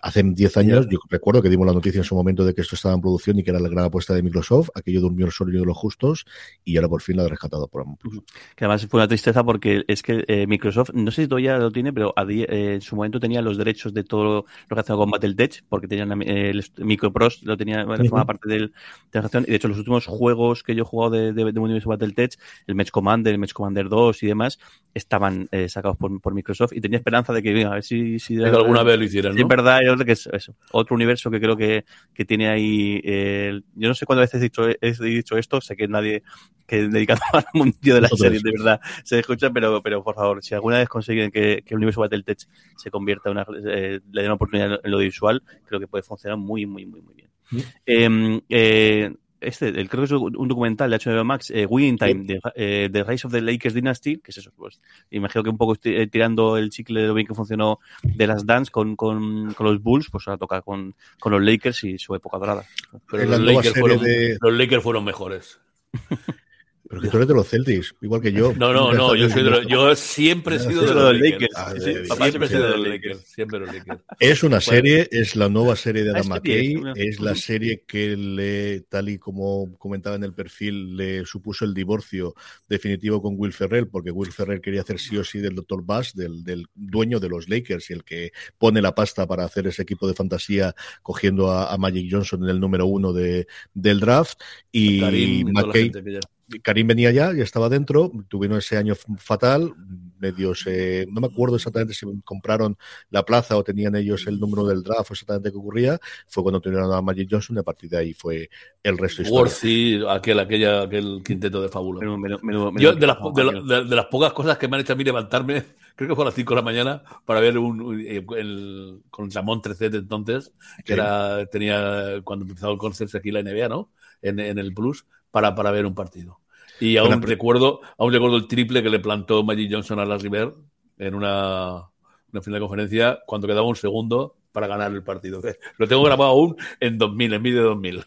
Hace 10 años, yo recuerdo que dimos la noticia en su momento de que esto estaba en producción y que era la gran apuesta de Microsoft. Aquello durmió sólido de los justos y ahora por fin lo ha rescatado por Amazon Que además fue una tristeza porque es que eh, Microsoft, no sé si todavía lo tiene, pero eh, en su momento tenía los derechos de todo lo que hacía con Battletech, porque tenían eh, el Microprose, lo tenía, formaba parte del, de la. Y de hecho, los últimos juegos que yo he jugado de, de, de Universo Battletech, el Match Commander, el Match Commander 2 y demás, estaban sacados por, por, Microsoft y tenía esperanza de que, a ver si, si de, alguna vez lo hicieran. ¿no? es verdad, que es eso, otro universo que creo que, que tiene ahí. yo no sé cuántas veces he dicho, he dicho esto, sé que nadie que dedicado al mundillo de la serie, de verdad, se escucha, pero, pero por favor, si alguna vez consiguen que, que el universo Battletech se convierta en una, eh, le den una oportunidad en lo visual, creo que puede funcionar muy, muy, muy, muy bien. Eh, eh, este, el, creo que es un documental de HBO Max, eh, Winning Time, de, eh, The Rise of the Lakers Dynasty, que es eso, pues, imagino que un poco eh, tirando el chicle de lo bien que funcionó de las Dance con, con, con los Bulls, pues ahora toca con, con, los Lakers y su época dorada. Pero los Lakers, fueron, de... los Lakers fueron mejores. Pero que tú eres de los Celtics, igual que yo. No, no, no, yo, soy de los, yo siempre he sido de los Lakers. Papá siempre he sido de los Lakers. Siempre los Lakers. Es una serie, es la nueva serie de Adam McKay, es la serie que le, tal y como comentaba en el perfil, le supuso el divorcio definitivo con Will Ferrell, porque Will Ferrell quería hacer sí o sí del Dr. Bass, del, del dueño de los Lakers y el que pone la pasta para hacer ese equipo de fantasía cogiendo a, a Magic Johnson en el número uno de, del draft. Y Karim, McKay. Karim venía ya, ya estaba dentro, tuvieron ese año fatal, medio se, no me acuerdo exactamente si compraron la plaza o tenían ellos el número del draft o exactamente qué ocurría, fue cuando tuvieron a Magic Johnson y a partir de ahí fue el resto Worthy, aquel, aquella, aquel quinteto de fábula. Yo, de las, de, de, de, las pocas cosas que me han hecho a mí levantarme, creo que fue a las 5 de la mañana, para ver un, el, con Ramón 13 entonces, que sí. era, tenía, cuando empezó el concepto aquí la NBA, ¿no? En, en el Plus, para, para ver un partido. Y aún bueno, recuerdo, aún recuerdo el triple que le plantó Magic Johnson a la River en una, una final de conferencia cuando quedaba un segundo para ganar el partido. Lo tengo grabado aún en 2000, en vídeo de 2000. El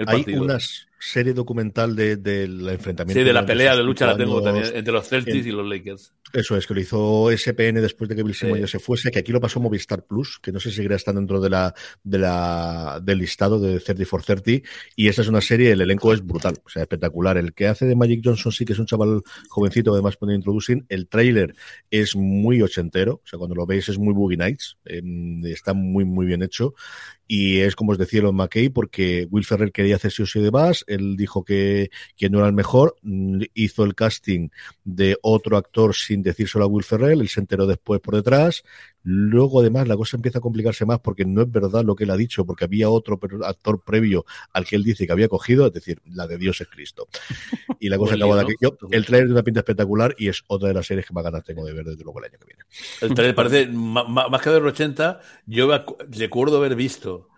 Hay partido. unas serie documental del de, de enfrentamiento. Sí, de la pelea de lucha la tengo también entre los Celtics en, y los Lakers. Eso es, que lo hizo SPN después de que Bill Simmons sí. se fuese, que aquí lo pasó Movistar Plus, que no sé si seguirá estando dentro de la, de la, del listado de 30 for 30, y esa es una serie, el elenco es brutal, o sea, espectacular. El que hace de Magic Johnson sí que es un chaval jovencito, además pone introducing, el trailer es muy ochentero, o sea, cuando lo veis es muy Boogie Nights, eh, está muy, muy bien hecho, y es como os decía Elon McKay, porque Will Ferrer quería hacer sí o sí de Bass, él dijo que, que, no era el mejor, hizo el casting de otro actor sin decírselo a Will Ferrell, él se enteró después por detrás, luego además la cosa empieza a complicarse más porque no es verdad lo que él ha dicho, porque había otro actor previo al que él dice que había cogido, es decir, la de Dios es Cristo. Y la cosa acabó de aquello. El trailer de una pinta espectacular y es otra de las series que más ganas tengo de ver desde luego el año que viene. El trailer parece más que de los 80, yo recuerdo haber visto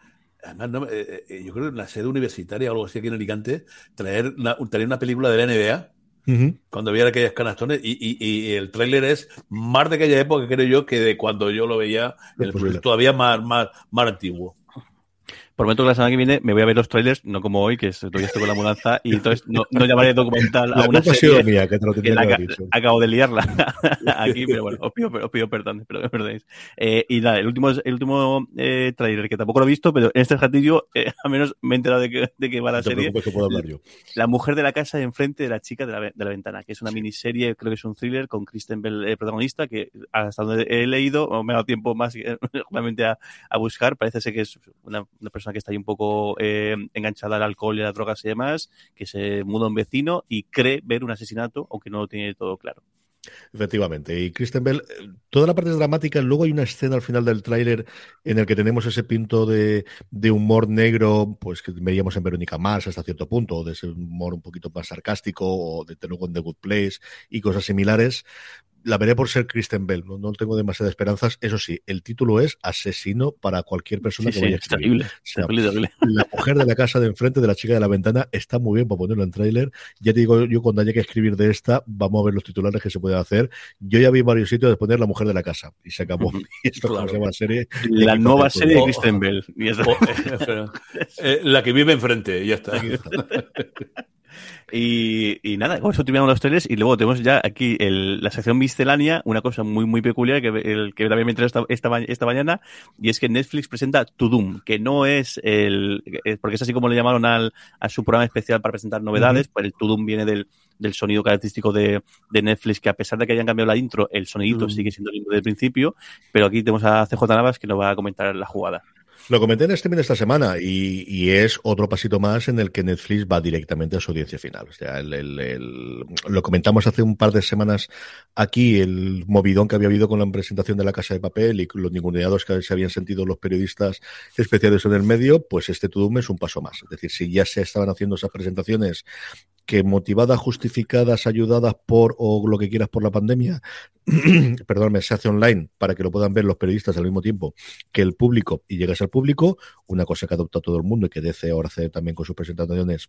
además, no, eh, eh, yo creo que en la sede universitaria o algo así aquí en Alicante, traer una, traer una película de la NBA. Uh -huh. Cuando había aquellas canastones y, y, y el tráiler es más de aquella época, creo yo, que de cuando yo lo veía, el, todavía más, más, más antiguo. Prometo que la semana que viene me voy a ver los trailers, no como hoy, que todavía estoy con la mudanza, y entonces no, no llamaré documental a una serie mía, que, te lo que la, dicho. acabo de liarla aquí, pero bueno, os pido, os pido perdón, pero me perdonéis. Eh, y nada, el último, el último eh, trailer, que tampoco lo he visto, pero en este ejercicio eh, al menos me he enterado de que, de que va la no serie. Que puedo hablar yo. La mujer de la casa enfrente de la chica de la, de la ventana, que es una miniserie, creo que es un thriller con Kristen Bell eh, protagonista, que hasta donde he leído, o me ha dado tiempo más realmente a, a buscar, parece ser que es una, una persona que está ahí un poco eh, enganchada al alcohol y a las drogas y demás, que se muda a un vecino y cree ver un asesinato, aunque no lo tiene todo claro. Efectivamente. Y Kristen Bell, toda la parte dramática. Luego hay una escena al final del tráiler en el que tenemos ese pinto de, de, humor negro, pues que veíamos en Verónica Mars hasta cierto punto, o de ese humor un poquito más sarcástico, o de tenerlo con The Good Place y cosas similares la veré por ser Kristen Bell, no, no, tengo demasiadas esperanzas. Eso sí, el título es Asesino para cualquier persona sí, que sí, vaya a escribir. Terrible, o sea, terrible. La mujer de la casa de enfrente de la chica de la ventana está muy bien para ponerlo en tráiler. Ya te digo yo, cuando haya que escribir de esta, vamos a ver los titulares que se pueden hacer. Yo ya vi varios sitios de poner la mujer de la casa y se acabó. y esto claro. se llama la serie. La nueva serie de Kristen Bell. Oh, eh, la que vive enfrente, ya está. Y, y nada, con eso terminamos los trailers y luego tenemos ya aquí el, la sección miscelánea, una cosa muy muy peculiar que, el, que también me interesa esta, esta, mañana, y es que Netflix presenta To Doom, que no es el, porque es así como le llamaron al, a su programa especial para presentar novedades, pues el To Doom viene del, del sonido característico de, de, Netflix, que a pesar de que hayan cambiado la intro, el sonidito sigue siendo el mismo del principio, pero aquí tenemos a CJ Navas que nos va a comentar la jugada. Lo comenté en streaming esta semana y, y, es otro pasito más en el que Netflix va directamente a su audiencia final. O sea, el, lo comentamos hace un par de semanas aquí, el movidón que había habido con la presentación de la Casa de Papel y los ninguneados que se habían sentido los periodistas especiales en el medio, pues este Tudum es un paso más. Es decir, si ya se estaban haciendo esas presentaciones que motivadas, justificadas, ayudadas por o lo que quieras por la pandemia, perdóname, se hace online para que lo puedan ver los periodistas al mismo tiempo que el público y llegas al público, una cosa que adopta todo el mundo y que DC ahora hace también con sus presentaciones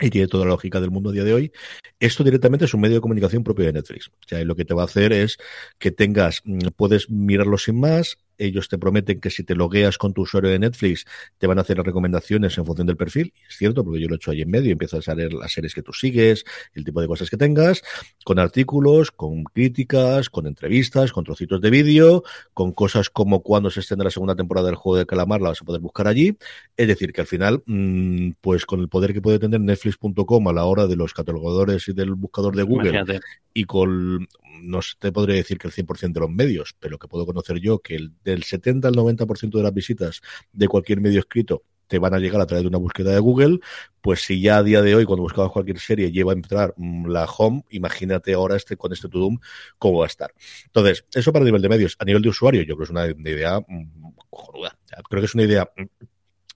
y tiene toda la lógica del mundo a día de hoy. Esto directamente es un medio de comunicación propio de Netflix. O sea, lo que te va a hacer es que tengas, mm, puedes mirarlo sin más, ellos te prometen que si te logueas con tu usuario de Netflix, te van a hacer las recomendaciones en función del perfil. Y es cierto, porque yo lo he hecho ahí en medio empiezo a salir las series que tú sigues, el tipo de cosas que tengas, con artículos, con críticas, con entrevistas, con trocitos de vídeo, con cosas como cuando se extiende la segunda temporada del juego de calamar, la vas a poder buscar allí. Es decir, que al final, mmm, pues con el poder que puede tener Netflix.com a la hora de los catalogadores y del buscador de Google Imagínate. y con no te podría decir que el 100% de los medios, pero que puedo conocer yo que el, del 70 al 90% de las visitas de cualquier medio escrito te van a llegar a través de una búsqueda de Google, pues si ya a día de hoy, cuando buscabas cualquier serie, lleva a entrar la home, imagínate ahora este con este Tudum cómo va a estar. Entonces, eso para nivel de medios. A nivel de usuario, yo creo que es una idea cojonuda. Creo que es una idea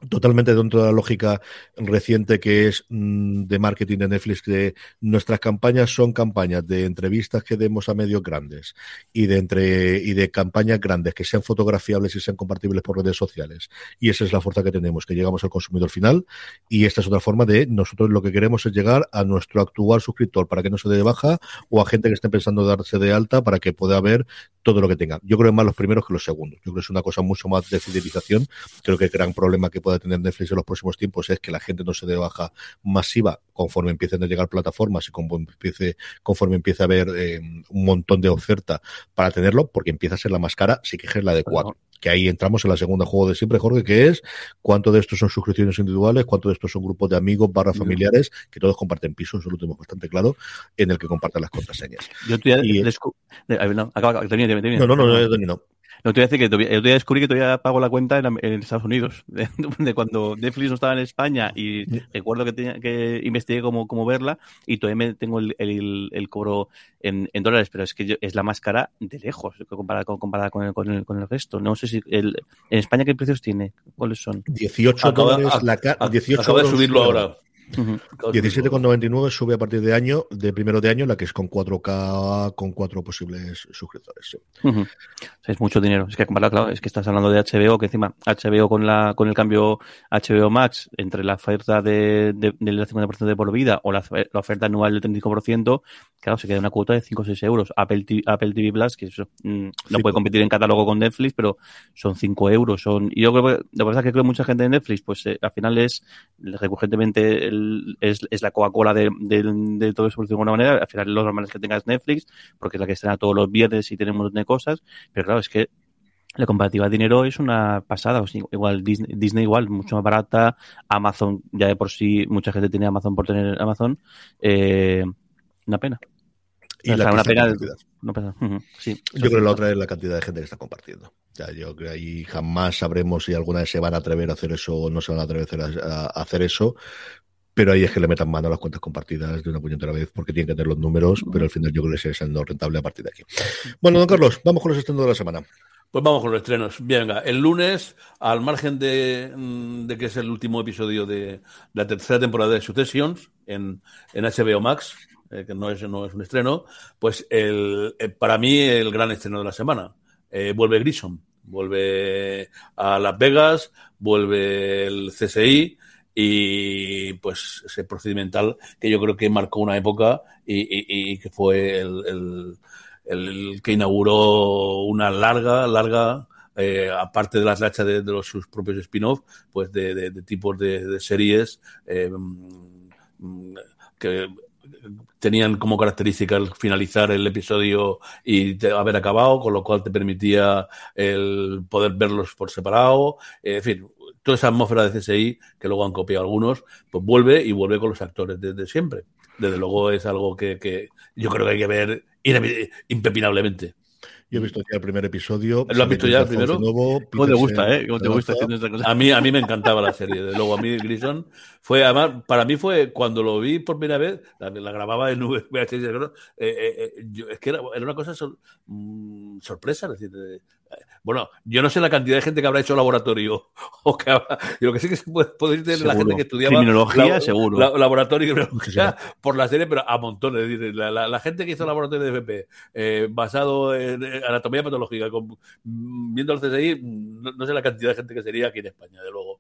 totalmente dentro de la lógica reciente que es mmm, de marketing de Netflix, que nuestras campañas son campañas de entrevistas que demos a medios grandes y de entre y de campañas grandes que sean fotografiables y sean compartibles por redes sociales. Y esa es la fuerza que tenemos, que llegamos al consumidor final. Y esta es otra forma de nosotros lo que queremos es llegar a nuestro actual suscriptor para que no se dé de baja o a gente que esté pensando darse de alta para que pueda ver todo lo que tenga. Yo creo que más los primeros que los segundos. Yo creo que es una cosa mucho más de fidelización. Creo que el gran problema que pueda tener Netflix en los próximos tiempos es que la gente no se dé baja masiva conforme empiecen a llegar plataformas y conforme empiece, conforme empiece a haber eh, un montón de oferta para tenerlo, porque empieza a ser la más cara, sí que es la de cuatro. Que ahí entramos en la segunda juego de siempre, Jorge, que es cuánto de estos son suscripciones individuales, cuánto de estos son grupos de amigos barra familiares, que todos comparten pisos, eso lo tenemos bastante claro, en el que comparten las contraseñas. Yo te y, no, acaba, termina, termina. no, no, no, no, terminado. No te voy a decir que todavía, yo todavía descubrí que todavía pago la cuenta en, en Estados Unidos. De, de, cuando Netflix no estaba en España y recuerdo que tenía que investigué cómo, cómo verla y todavía me tengo el, el, el cobro en, en, dólares, pero es que yo, es la más cara de lejos comparada con, comparada con, el, con, el, con el resto. No sé si el, en España qué precios tiene, cuáles son. 18 acaba, dólares la cara. 18 acaba de subirlo ahora. Uh -huh. 17,99 sube a partir de año, de primero de año, la que es con 4K, con cuatro posibles suscriptores. Sí. Uh -huh. Es mucho dinero. Es que claro, es que estás hablando de HBO, que encima HBO con la con el cambio HBO Max entre la oferta de, de, del 50% de por vida o la, la, oferta anual del 35%, claro, se queda una cuota de 5 o 6 euros. Apple TV, Apple TV Plus, que eso, mmm, no sí, puede competir en catálogo con Netflix, pero son 5 euros. Son, y yo creo que, la verdad es que creo que mucha gente de Netflix, pues eh, al final es recurrentemente es, es, la Coca-Cola de, de, de, todo eso, de alguna manera. Al final, lo normal es que tengas Netflix, porque es la que estrena todos los viernes y tenemos de cosas. Pero claro, es que la comparativa de dinero es una pasada. O sea, igual Disney, Disney, igual, mucho más barata. Amazon, ya de por sí, mucha gente tiene Amazon por tener Amazon. Eh, una pena. Y o sea, una pena. No pasa. Uh -huh. sí, yo creo que la otra es la cantidad de gente que está compartiendo. Ya, yo creo que ahí jamás sabremos si alguna vez se van a atrever a hacer eso o no se van a atrever a hacer eso, pero ahí es que le metan mano a las cuentas compartidas de una puñetera vez porque tienen que tener los números, pero al final yo creo que sigue siendo rentable a partir de aquí. Bueno, don Carlos, vamos con los estrenos de la semana. Pues vamos con los estrenos. Venga, el lunes, al margen de, de, que es el último episodio de la tercera temporada de Successions en, en HBO Max, eh, que no es, no es un estreno, pues el, eh, para mí el gran estreno de la semana. Eh, vuelve Grissom, vuelve a Las Vegas, vuelve el CSI y pues ese procedimental que yo creo que marcó una época y, y, que fue el, el, que inauguró una larga, larga, eh, aparte de las rachas de, de los, sus propios spin-off, pues de, de, de, tipos de, series eh, que tenían como característica el finalizar el episodio y haber acabado, con lo cual te permitía el poder verlos por separado. en fin, toda esa atmósfera de CSI, que luego han copiado algunos, pues vuelve y vuelve con los actores desde siempre. Desde luego es algo que, que yo creo que hay que ver impepinablemente. Yo he visto ya el primer episodio. ¿Lo has visto ya el primero? ¿Cómo te gusta, eh? ¿Cómo te gusta haciendo esta cosa? A mí, a mí me encantaba la serie. De luego, a mí Grison fue, además, para mí fue cuando lo vi por primera vez, la, grababa en VHS, eh, eh, eh es que era, una cosa mm, sorpresa. Es decir, bueno, yo no sé la cantidad de gente que habrá hecho laboratorio o que habrá, lo que sí que se puede, puede la gente que estudiaba criminología, seguro. laboratorio y criminología por la serie, pero a montones. decir, la, gente que hizo laboratorio de FP eh, basado en anatomía patológica, con, viendo el CSI, no, sé la cantidad de gente que sería aquí en España, de luego.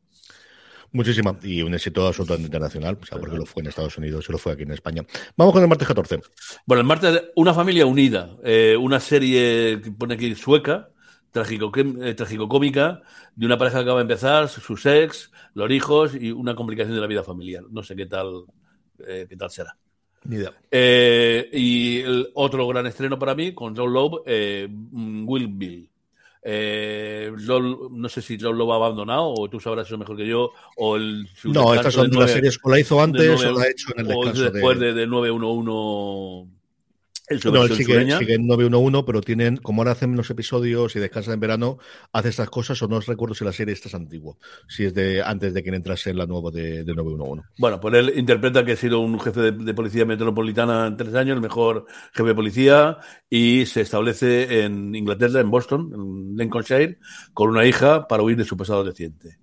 Muchísima. Y un éxito absolutamente internacional, o sea, porque lo fue en Estados Unidos y lo fue aquí en España. Vamos con el martes 14. Bueno, el martes, Una familia unida, eh, una serie que pone aquí sueca, trágico, eh, trágico-cómica de una pareja que acaba de empezar, su sex, los hijos y una complicación de la vida familiar. No sé qué tal, eh, qué tal será. Ni idea. Eh, y el otro gran estreno para mí, con John Loeb, Will Bill. no sé si John Loeb ha abandonado o tú sabrás eso mejor que yo. O el, no, estas son las series o la hizo antes o la ha hecho en el descanso después de, de 911 no, sigue, sigue, en 911, pero tienen, como ahora hacen los episodios y descansan en verano, hace estas cosas, o no os recuerdo si la serie esta es antigua, si es de antes de que entrase en la nueva de, 911. Bueno, pues él interpreta que ha sido un jefe de, policía metropolitana en tres años, el mejor jefe de policía, y se establece en Inglaterra, en Boston, en Lincolnshire, con una hija para huir de su pasado reciente.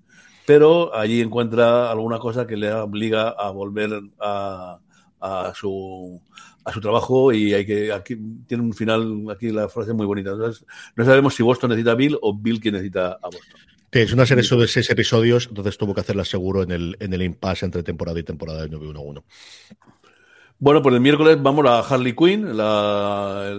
Pero allí encuentra alguna cosa que le obliga a volver a, a su a su trabajo y hay que aquí tiene un final aquí la frase muy bonita. Entonces no sabemos si Boston necesita a Bill o Bill quien necesita a Boston. Es una serie de seis episodios entonces tuvo que hacerla seguro en el en el impasse entre temporada y temporada de 911 bueno pues el miércoles vamos a Harley Quinn la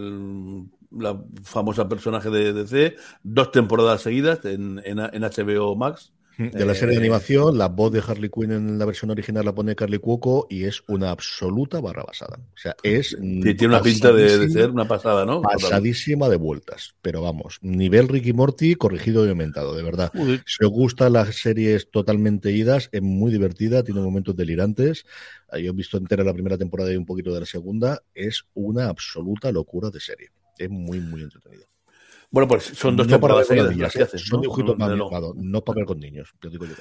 la famosa personaje de DC dos temporadas seguidas en, en, en HBO Max de la serie de eh, animación, la voz de Harley Quinn en la versión original la pone Carly Cuoco y es una absoluta barra basada. O sea, es. tiene una pinta de, ser una pasada, ¿no? Pasadísima de vueltas. Pero vamos, nivel Ricky Morty corregido y aumentado, de verdad. Si os gustan las series totalmente idas, es muy divertida, tiene momentos delirantes. Yo he visto entera la primera temporada y un poquito de la segunda. Es una absoluta locura de serie. Es muy, muy entretenido. Bueno, pues son dos temporadas seguidas las Son dibujitos más no para ver con niños. digo yo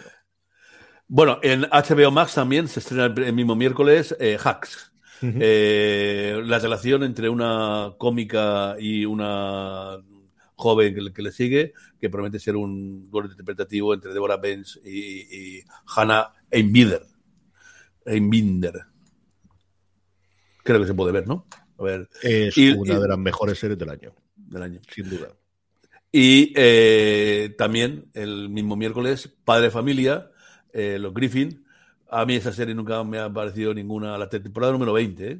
Bueno, en HBO Max también se estrena el mismo miércoles eh, Hacks. Eh, la relación entre una cómica y una joven que, le sigue, que promete ser un gol interpretativo entre Deborah Benz y, Hannah Einbinder. Einbinder. Creo que se puede ver, ¿no? A ver. Es una de las mejores series del año. Del año. Sin duda. Y eh, también el mismo miércoles, Padre Familia, eh, los Griffin. A mí esa serie nunca me ha parecido ninguna, la temporada número 20. ¿eh?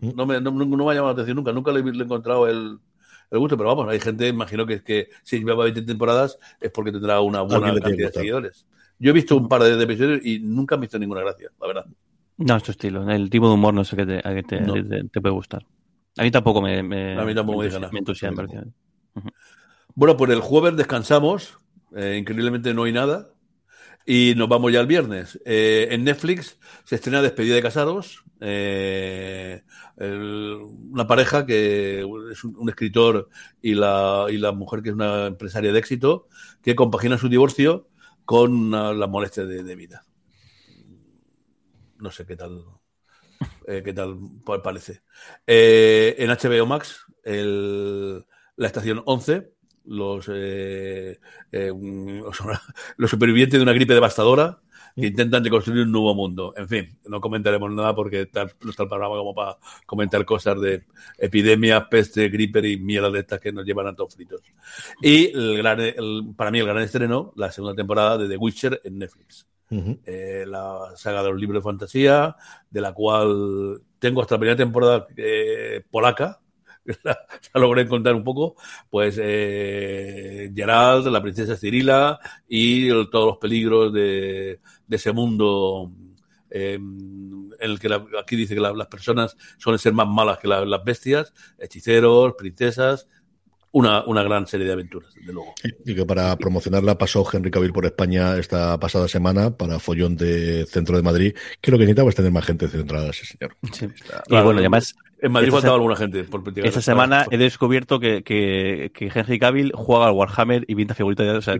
No, me, no, me ha llamado la atención nunca, nunca le, he encontrado el, el, gusto, pero vamos, hay gente, imagino que, que si lleva 20 temporadas es porque tendrá una buena cantidad de seguidores. Yo he visto un par de, episodios y nunca he visto ninguna gracia, la verdad. No, es tu estilo. El tipo de humor no sé qué te, te, puede gustar. A mí tampoco me, a mí tampoco me, me, me entusiasma. Bueno, pues el jueves descansamos, eh, increíblemente no hay nada, y nos vamos ya el viernes. Eh, en Netflix se estrena Despedida de Casados, eh, una pareja que es un, escritor y la, y la mujer que es una empresaria de éxito, que compagina su divorcio con la molestia de, vida. No sé qué tal, qué tal parece. en HBO Max, la estación 11 los, eh, eh, los supervivientes de una gripe devastadora que intentan reconstruir un nuevo mundo. En fin, no comentaremos nada porque no está el programa como para comentar cosas de epidemias, peste, gripe y mierda de estas que nos llevan a todos fritos. Y el para mí el gran estreno, la segunda temporada de The Witcher en Netflix. Eh, la saga de los libros de fantasía, de la cual tengo hasta la primera temporada polaca, la, logré encontrar un poco, pues eh, Gerald, la princesa Cirila y todos los peligros de, ese mundo en el que aquí dice que las personas suelen ser más malas que las bestias, hechiceros, princesas, una, una, gran serie de aventuras, desde luego. Y que para promocionarla pasó Henry Cavill por España esta pasada semana para Follón de Centro de Madrid, que lo que necesitaba es tener más gente centrada, ese señor. y bueno, además... En Madrid faltaba alguna gente. Por esta semana he descubierto que, que, que, Henry Cavill juega al Warhammer y pinta figuritas. O sea,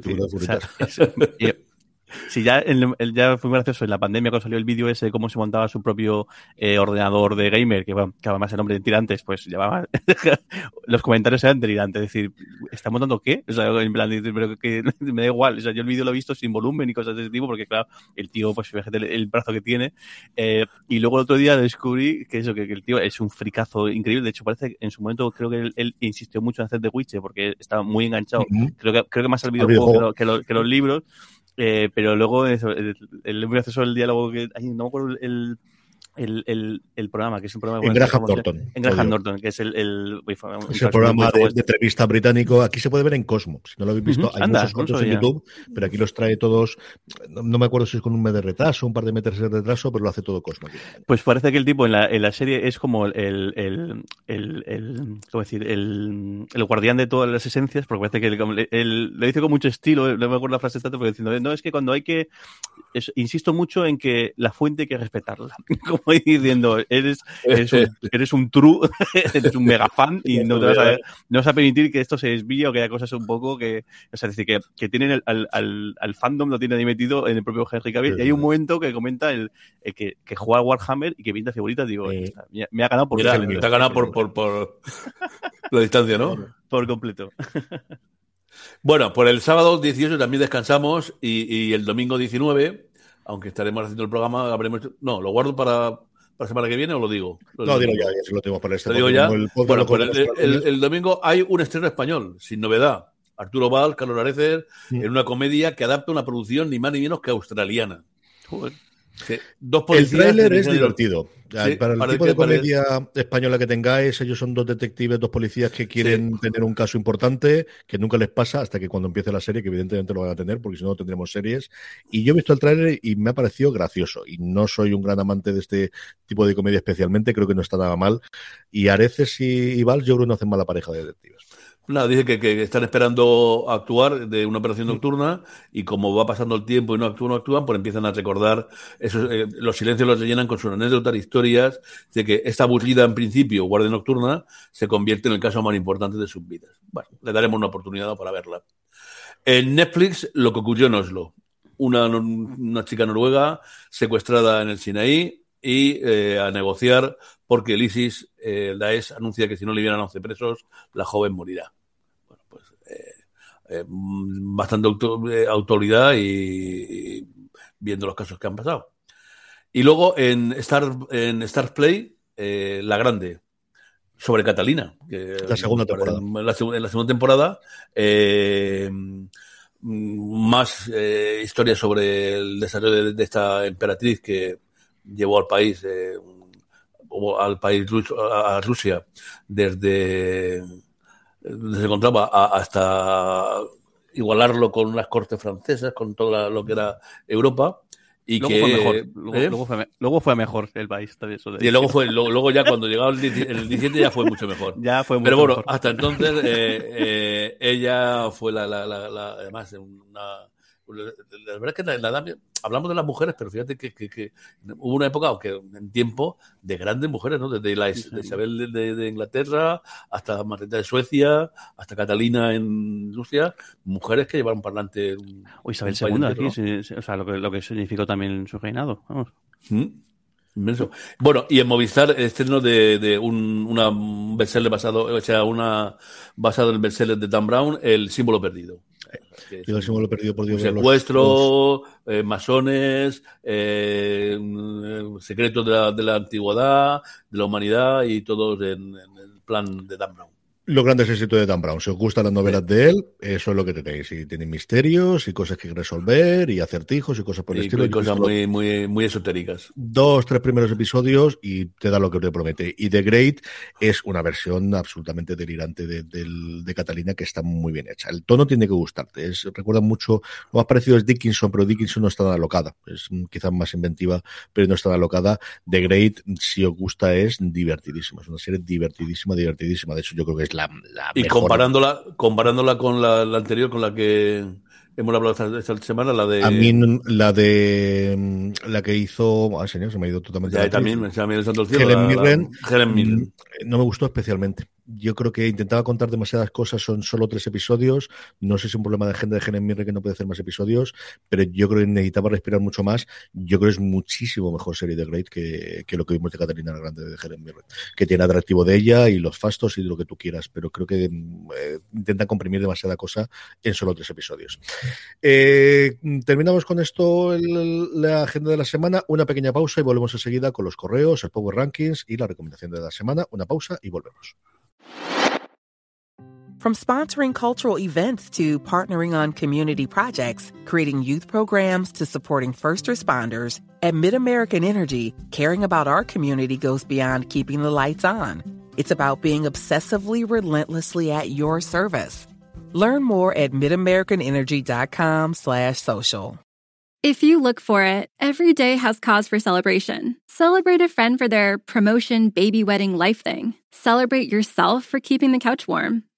Sí, ya, ya fue muy gracioso en la pandemia cuando salió el vídeo ese, cómo se montaba su propio eh, ordenador de gamer, que, bueno, que además el nombre de tirantes, pues llevaba. los comentarios eran delirantes. Es decir, ¿está montando qué? O sea, en plan, pero que me da igual. O sea, yo el vídeo lo he visto sin volumen y cosas de ese tipo, porque claro, el tío, pues fíjate el, brazo que tiene. Eh, y luego el otro día descubrí que eso, que, el tío es un fricazo increíble. De hecho, parece que en su momento creo que él, insistió mucho en hacer The Witcher porque estaba muy enganchado. creo, que, creo que más al videojuego que, que los libros. Eh, pero luego eso, el, el, el, el diálogo que. Ay, no me acuerdo el, el, el, el, programa, que es un programa... En Graham Norton. En Graham Norton, que es el... el, es el programa de, de, entrevista británico. Aquí se puede ver en Cosmo. Si no lo habéis visto, hay muchos cortos en YouTube, pero aquí los trae todos... No, me acuerdo si es con un mes de retraso, un par de meses de retraso, pero lo hace todo Cosmo. Pues parece que el tipo en la, en la serie es como el, el, el, el, ¿cómo decir? El, el guardián de todas las esencias, porque parece que le dice con mucho estilo, no me acuerdo la frase exacta, pero diciendo, no, es que cuando hay que... Es, insisto mucho en que la fuente hay que respetarla. como diciendo, eres, eres, un, eres un true, eres un mega fan y no te vas a, no vas a permitir que esto se desvíe o que haya cosas un poco que, o sea, decir, que, que tienen al, al, al, fandom lo tiene ahí metido en el propio Henry Cavill. Y hay un momento que comenta el, el que, que juega Warhammer y que pinta figuritas, digo, me, me, ha ganado por Mira, te ha ganado por, por, por la distancia, ¿no? Por completo. Bueno, por el sábado 18 también descansamos y, y el domingo 19 aunque estaremos haciendo el programa, habremos... No, ¿lo guardo para, para la semana que viene o lo digo? no, digo ya, ya lo tengo para este. Lo digo ya. bueno, pues el, domingo hay un estreno español, sin novedad. Arturo Val, Carlos Arecer, en una comedia que adapta una producción ni más ni menos que australiana. Joder el tráiler es divertido. para el tipo de comedia española que tengáis, ellos son dos detectives, dos policías que quieren tener un caso importante, que nunca les pasa hasta que cuando empiece la serie, que evidentemente lo van a tener, porque si no, no tendremos series. Y yo he visto el tráiler y me ha parecido gracioso. Y no soy un gran amante de este tipo de comedia especialmente, creo que no está nada mal. Y Areces y, Val, yo creo que no hacen mala pareja de detectives. Nada, dice que, están esperando actuar de una operación nocturna y como va pasando el tiempo y no actúan, no actúan, pues empiezan a recordar, esos, eh, los silencios los llenan con sus anécdotas, historias, de que esta aburrida en principio, guardia nocturna, se convierte en el caso más importante de sus vidas. Bueno, le daremos una oportunidad para verla. En Netflix, lo que ocurrió en Oslo. Una, una chica noruega secuestrada en el Sinaí y eh, a negociar porque el ISIS, eh, Daesh, anuncia que si no le vienen a 11 presos, la joven morirá. Eh, bastante eh, autoridad y, viendo los casos que han pasado. Y luego en Star, en Star Play, eh, La Grande, sobre Catalina. Que, la segunda temporada. En la, segunda temporada, más historias sobre el desarrollo de, esta emperatriz que llevó al país, al país a Rusia desde se encontraba hasta igualarlo con las cortes francesas, con todo lo que era Europa. Y luego que, fue mejor. Luego, ¿eh? fue, mejor el país. y luego fue, luego, ya cuando llegaba el, el 17 ya fue mucho mejor. ya fue Pero bueno, hasta entonces eh, eh, ella fue la, la, la, la, además una la verdad es que la, la, hablamos de las mujeres, pero fíjate que, que, que, hubo una época, aunque en tiempo, de grandes mujeres, ¿no? Desde la Isabel de, de, Inglaterra hasta Margarita de Suecia, hasta Catalina en Rusia, mujeres que llevaron parlante. O Isabel II aquí, o sea, lo que, lo que significó también su reinado, vamos. ¿Mm? Inmenso. Bueno, y en Movistar, estreno de, de un, una bestseller basado, o sea, una basado en el bestseller de Dan Brown, El símbolo perdido. Yo el lo perdido por Dios. Secuestro, eh, masones, eh, secretos de la, de la, antigüedad, de la humanidad y todos en, en, el plan de Dan Brown. Los grandes éxitos de Dan Brown. Si os gustan las novelas de él, eso es lo que tenéis. Y tiene misterios y cosas que resolver y acertijos y cosas por el estilo. Y cosas muy, muy, muy esotéricas. Dos, tres primeros episodios y te da lo que te promete. Y The Great es una versión absolutamente delirante de, de, Catalina que está muy bien hecha. El tono tiene que gustarte. Es, recuerda mucho, lo más parecido es Dickinson, pero Dickinson no está tan alocada. Es quizás más inventiva, pero no está tan alocada. The Great, si os gusta, es divertidísima. Es una serie divertidísima, divertidísima. De hecho, yo creo que es y comparándola, comparándola con la, anterior, con la que hemos hablado esta, semana, la de. A mí, la de. La que hizo. Ay, señor, se me ha ido totalmente. Ya, también, se me ha ido Helen Mirren. Helen Mirren. Mm, no me gustó especialmente yo creo que intentaba contar demasiadas cosas, son solo tres episodios. No sé si es un problema de gente de Mirren que no puede hacer más episodios, pero yo creo que necesitaba respirar mucho más. Yo creo que es muchísimo mejor serie de Great que, lo que vimos de Catalina la Grande de Mirren, que tiene atractivo de ella y los fastos y lo que tú quieras, pero creo que eh, intenta comprimir demasiada cosa en solo tres episodios. Eh, terminamos con esto la agenda de la semana, una pequeña pausa y volvemos enseguida con los correos, el Power Rankings y la recomendación de la semana. Una pausa y volvemos. From sponsoring cultural events to partnering on community projects, creating youth programs to supporting first responders, at MidAmerican Energy, caring about our community goes beyond keeping the lights on. It's about being obsessively relentlessly at your service. Learn more at midamericanenergy.com slash social. If you look for it, every day has cause for celebration. Celebrate a friend for their promotion, baby wedding, life thing. Celebrate yourself for keeping the couch warm.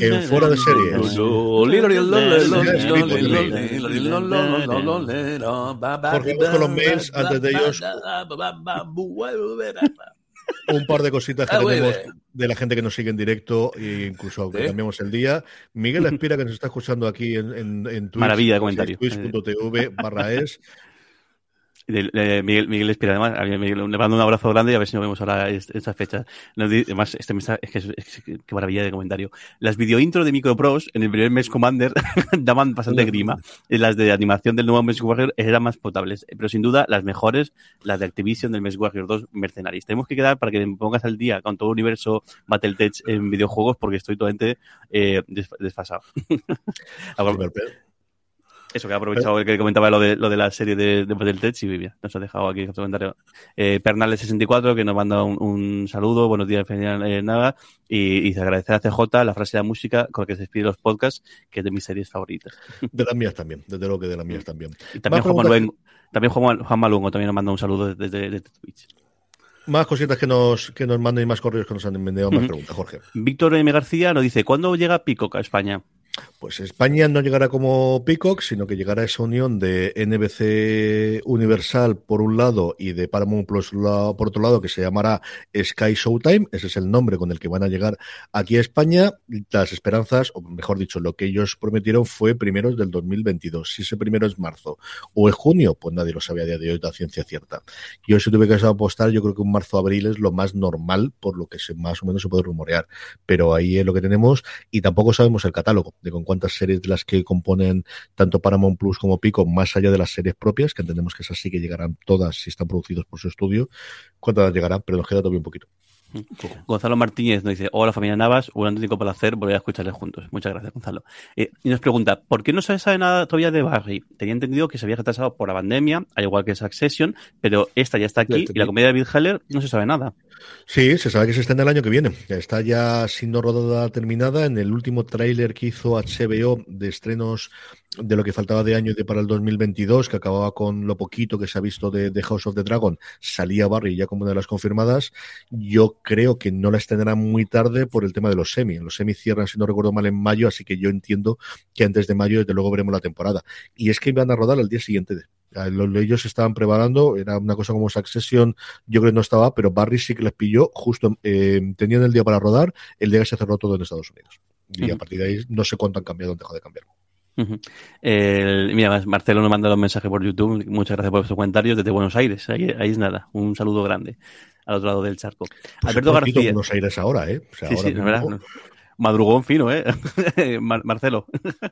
En fuera de series. Porque con los mails, antes de ellos, un par de cositas que tenemos de la gente que nos sigue en directo e incluso aunque cambiemos el día. Miguel Espira, que nos está escuchando aquí en, en, en Twitch. Maravilla de comentario. Twitch.tv barra es. Miguel, Miguel Espira, además, a Miguel, le mando un abrazo grande y a ver si nos vemos ahora esta fecha. además, este mes, es que es, qué maravilla de comentario. Las videointro de Micropros en el primer mes Commander daban bastante grima. Las de animación del nuevo Mes Warrior eran más potables, pero sin duda las mejores, las de Activision del Mes Warrior 2 Mercenaries. Tenemos que quedar para que me pongas al día con todo el universo Battletech en videojuegos porque estoy totalmente eh, desfasado. Eso que ha aprovechado el que comentaba lo de, lo de la serie de, de Battletech y Vivia. Nos ha dejado aquí otro comentario. Eh, Pernales64 que nos manda un, saludo, buenos días, eh, nada, y, y se agradece a CJ la frase de la música con la que se despide los podcasts, que es de mis series favoritas. De las mías también, desde luego que de las mías también. Y también Juan, Maluengo, también Juan, Malungo también nos manda un saludo desde, desde Twitch. Más cositas que nos, que nos manden y más correos que nos han enviado más preguntas, Jorge. Víctor M. García nos dice, ¿cuándo llega Picoca a España? Pues España no llegará como Peacock, sino que llegará esa unión de NBC Universal por un lado y de Paramount Plus por otro lado, que se llamará Sky Showtime. Ese es el nombre con el que van a llegar aquí a España. Las esperanzas, o mejor dicho, lo que ellos prometieron fue primeros del 2022. Si ese primero es marzo o es junio, pues nadie lo sabía a día de hoy, la ciencia cierta. Yo si tuve que apostar, yo creo que un marzo-abril es lo más normal, por lo que más o menos se puede rumorear. Pero ahí es lo que tenemos y tampoco sabemos el catálogo de con cuántas series de las que componen tanto Paramount Plus como Pico, más allá de las series propias, que entendemos que esas sí que llegarán todas si están producidos por su estudio, cuántas llegarán, pero nos queda todavía un poquito. Gonzalo Martínez nos dice, hola familia Navas, un auténtico placer volver a escucharles juntos. Muchas gracias, Gonzalo. Eh, y nos pregunta, ¿por qué no se sabe nada todavía de Barry? Tenía entendido que se había retrasado por la pandemia, al igual que Succession, pero esta ya está aquí y la comedia de Bill Heller no se sabe nada. Sí, se sabe que se está en el año que viene. Está ya siendo rodada terminada. En el último tráiler que hizo HBO de estrenos de lo que faltaba de año de para el 2022, que acababa con lo poquito que se ha visto de, House of the Dragon, salía Barry ya como una de las confirmadas. Yo creo que no la extenderán muy tarde por el tema de los semi. Los semi cierran, si no recuerdo mal, en mayo, así que yo entiendo que antes de mayo, desde luego, veremos la temporada. Y es que iban a rodar al día siguiente de ellos estaban preparando, era una cosa como Succession, yo creo que no estaba, pero Barry sí que les pilló, justo eh, tenían el día para rodar, el día que se cerró todo en Estados Unidos. Y a partir de ahí no sé cuánto han cambiado, han dejado de cambiar mira, Marcelo nos manda un mensaje por YouTube. Muchas gracias por sus comentarios desde Buenos Aires. Ahí, es nada. Un saludo grande al otro lado del charco. Pues Alberto García. Buenos Aires ahora, ¿eh? sí, sí, verdad. Madrugón fino, ¿eh? Marcelo.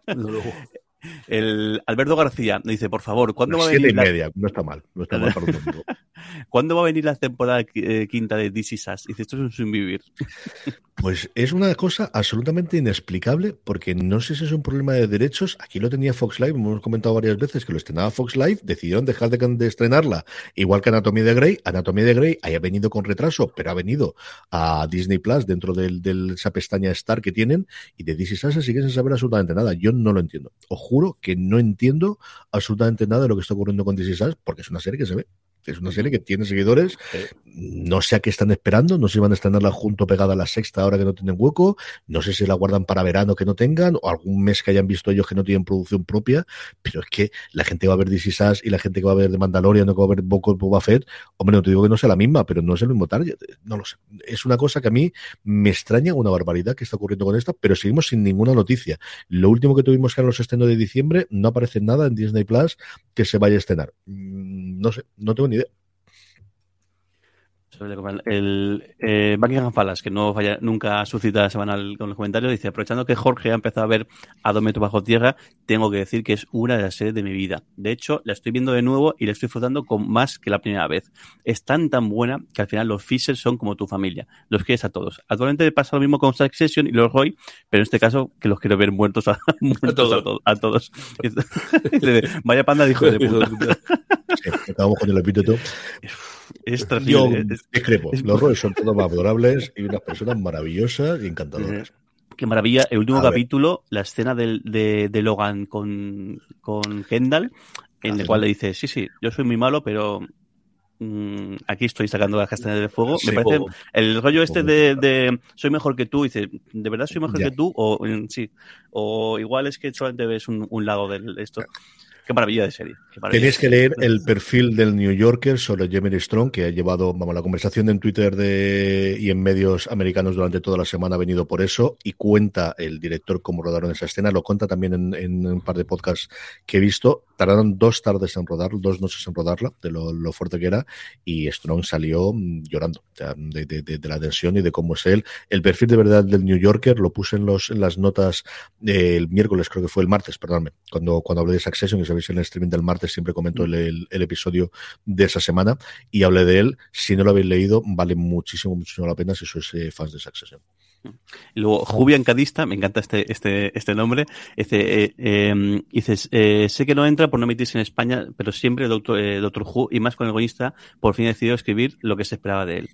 El Alberto García dice, por favor, ¿cuándo va a venir? y media, no está mal, no está mal para ¿Cuándo va a venir la temporada eh, quinta de DC Sass? Dice, esto es un sin vivir. Pues es una cosa absolutamente inexplicable, porque no sé si es un problema de derechos. Aquí lo tenía Fox Live, hemos comentado varias veces que lo estrenaba Fox Live, decidieron dejar de, estrenarla, igual que Anatomía de Grey. Anatomía de Grey haya venido con retraso, pero ha venido a Disney Plus dentro de esa pestaña Star que tienen, y de DC Sass sigue sin saber absolutamente nada. Yo no lo entiendo. Os juro que no entiendo absolutamente nada de lo que está ocurriendo con DC Sass, porque es una serie que se ve. Es una serie que tiene seguidores. No sé a qué están esperando. No sé si van a estrenarla junto pegada a la sexta ahora que no tienen hueco. No sé si la guardan para verano que no tengan o algún mes que hayan visto ellos que no tienen producción propia. Pero es que la gente va a ver DC Sass y la gente que va a ver de Mandalorian no que va a ver Boco Boba Fett. Hombre, no te digo que no sea la misma, pero no es el mismo target. No lo sé. Es una cosa que a mí me extraña una barbaridad que está ocurriendo con esta, pero seguimos sin ninguna noticia. Lo último que tuvimos que era los estrenos de diciembre. No aparece nada en Disney Plus que se vaya a estrenar. Mm, no sé, no tengo ni idea. El eh, Buckingham Palace, que no falla, nunca suscita semanal con los comentarios, dice, aprovechando que Jorge ha empezado a ver a dos metros bajo tierra, tengo que decir que es una de las series de mi vida. De hecho, la estoy viendo de nuevo y la estoy disfrutando con más que la primera vez. Es tan tan buena que al final los Fisher son como tu familia. Los quieres a todos. Actualmente pasa lo mismo con Succession y los Roy, pero en este caso que los quiero ver muertos a, todos. A, todos. Vaya panda dijo de puta. acabamos con el epíteto. Es Yo discrepo. Los roles son todos más adorables y unas personas maravillosas y encantadoras. Qué maravilla. El último capítulo, la escena de, de, Logan con, con Kendall, en el cual le dice, sí, sí, yo soy muy malo, pero mm, aquí estoy sacando las castañas de fuego. Me parece el rollo este de, soy mejor que tú, dice, ¿de verdad soy mejor que tú? O mm, sí, o igual es que solamente ves un, un lado de esto. Qué maravilla de serie. Tenéis que leer el perfil del New Yorker sobre Jeremy Strong, que ha llevado vamos, la conversación en Twitter de, y en medios americanos durante toda la semana ha venido por eso, y cuenta el director cómo rodaron esa escena, lo cuenta también en, un par de podcasts que he visto. Tardaron dos tardes en rodar, dos noches en rodarla, de lo, fuerte que era, y Strong salió mm, llorando de, la tensión y de cómo es él. El perfil de verdad del New Yorker lo puse en, los, en las notas el miércoles, creo que fue el martes, perdónme, cuando, cuando hablé de Succession y se en el streaming del martes, siempre comento el, episodio de esa semana y hablé de él. Si no lo habéis leído, vale muchísimo, muchísimo la pena si sois eh, fans de Succession. Y luego, Jubian Cadista, me encanta este, este, este nombre, dice, eh, em, eh, sé que no entra por no emitirse en España, pero siempre Doctor, Doctor Who, y más con el egoísta, por fin decidió escribir lo que se esperaba de él.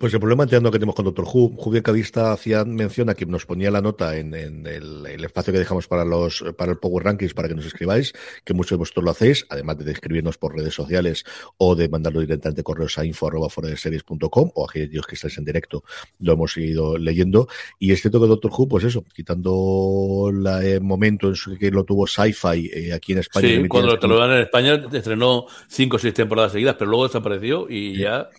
Pues el problema entiendo que tenemos con Doctor Who, Julián Cadista hacía mención a que nos ponía la nota en, el, espacio que dejamos para los para el Power Rankings para que nos escribáis, que muchos de vosotros lo hacéis, además de escribirnos por redes sociales o de mandarlo directamente correos a info arroba o a aquellos que estáis en directo, lo hemos ido leyendo. Y es cierto que Doctor Who, pues eso, quitando el momento en que lo tuvo Sci-Fi eh, aquí en España. Sí, cuando lo en España estrenó cinco o seis temporadas seguidas, pero luego desapareció y ya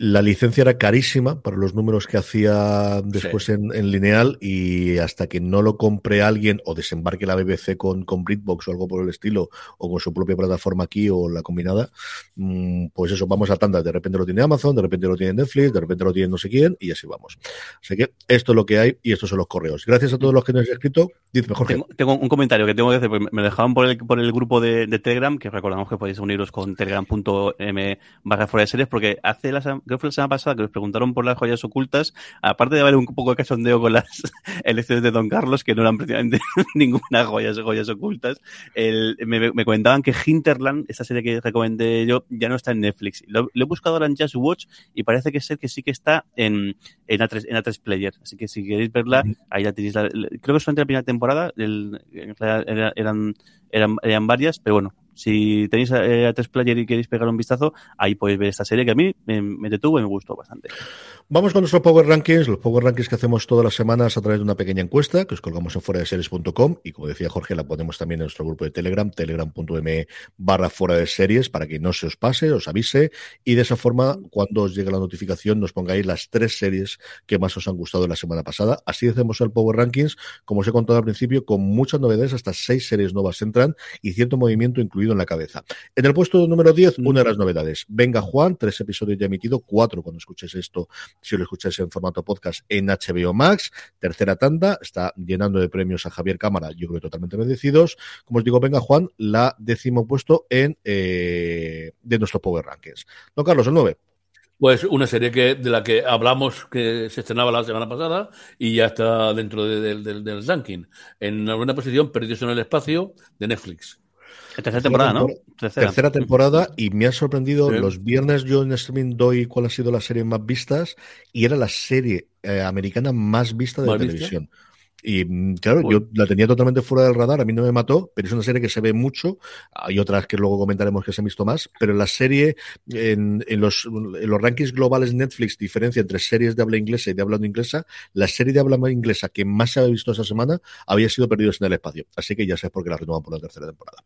la licencia era carísima para los números que hacía después en, lineal y hasta que no lo compre alguien o desembarque la BBC con, con Britbox o algo por el estilo o con su propia plataforma aquí o la combinada, mm, pues eso, vamos a tanda. De repente lo tiene Amazon, de repente lo tiene Netflix, de repente lo tiene no sé quién y así vamos. Así que esto es lo que hay y estos son los correos. Gracias a todos los que nos han escrito. Dice mejor tengo, tengo, un comentario que tengo que hacer. Me dejaban por el, por el grupo de, Telegram, que recordamos que podéis uniros con telegram.m barra fuera de series, porque hace las creo que fue la semana pasada que nos preguntaron por las joyas ocultas, aparte de haber un poco de cachondeo con las elecciones de Don Carlos, que no eran precisamente ninguna joyas, joyas ocultas, el, me, me, comentaban que Hinterland, esta serie que recomendé yo, ya no está en Netflix. Lo, he buscado ahora en Just Watch y parece que ser que sí que está en, en, A3, en A3 Player. Así que si queréis verla, ahí la tenéis. creo que solamente la primera temporada, el, eran, eran, eran varias, pero bueno, si tenéis eh, a, tres player y queréis pegar un vistazo, ahí podéis ver esta serie que a mí me, detuvo y me gustó bastante. Vamos con nuestros Power Rankings, los Power Rankings que hacemos todas las semanas a través de una pequeña encuesta que os colgamos en fuera de series.com y como decía Jorge, la ponemos también en nuestro grupo de Telegram, telegram.me barra fuera de series para que no se os pase, os avise y de esa forma cuando os llegue la notificación nos pongáis las tres series que más os han gustado la semana pasada. Así hacemos el Power Rankings, como os he contado al principio, con muchas novedades, hasta seis series nuevas entran y cierto movimiento incluido en la cabeza. En el puesto número 10, una de las novedades. Venga Juan, tres episodios ya emitidos, cuatro cuando escuches esto, si lo escucháis en formato podcast en HBO Max. Tercera tanda, está llenando de premios a Javier Cámara, yo creo totalmente merecidos. Como os digo, Venga Juan, la décimo puesto en eh, de nuestro Power Rankings. Don Carlos, el 9. Pues una serie que, de la que hablamos que se estrenaba la semana pasada y ya está dentro del ranking. En alguna posición, Perdidos en el Espacio, de Netflix. Tercera temporada, ¿no? Tercera. temporada y me ha sorprendido. Los viernes yo en streaming doy cuál ha sido la serie más vistas y era la serie eh, americana más vista de televisión. Y mm, claro, yo la tenía totalmente fuera del radar, a mí no me mató, pero es una serie que se ve mucho. Hay otras que luego comentaremos que se han visto más, pero la serie en, en, los, en los rankings globales Netflix diferencia entre series de habla inglesa y de habla no inglesa. La serie de habla inglesa que más se había visto esa semana había sido Perdidos en el Espacio. Así que ya sabes por qué la renovan por la tercera temporada.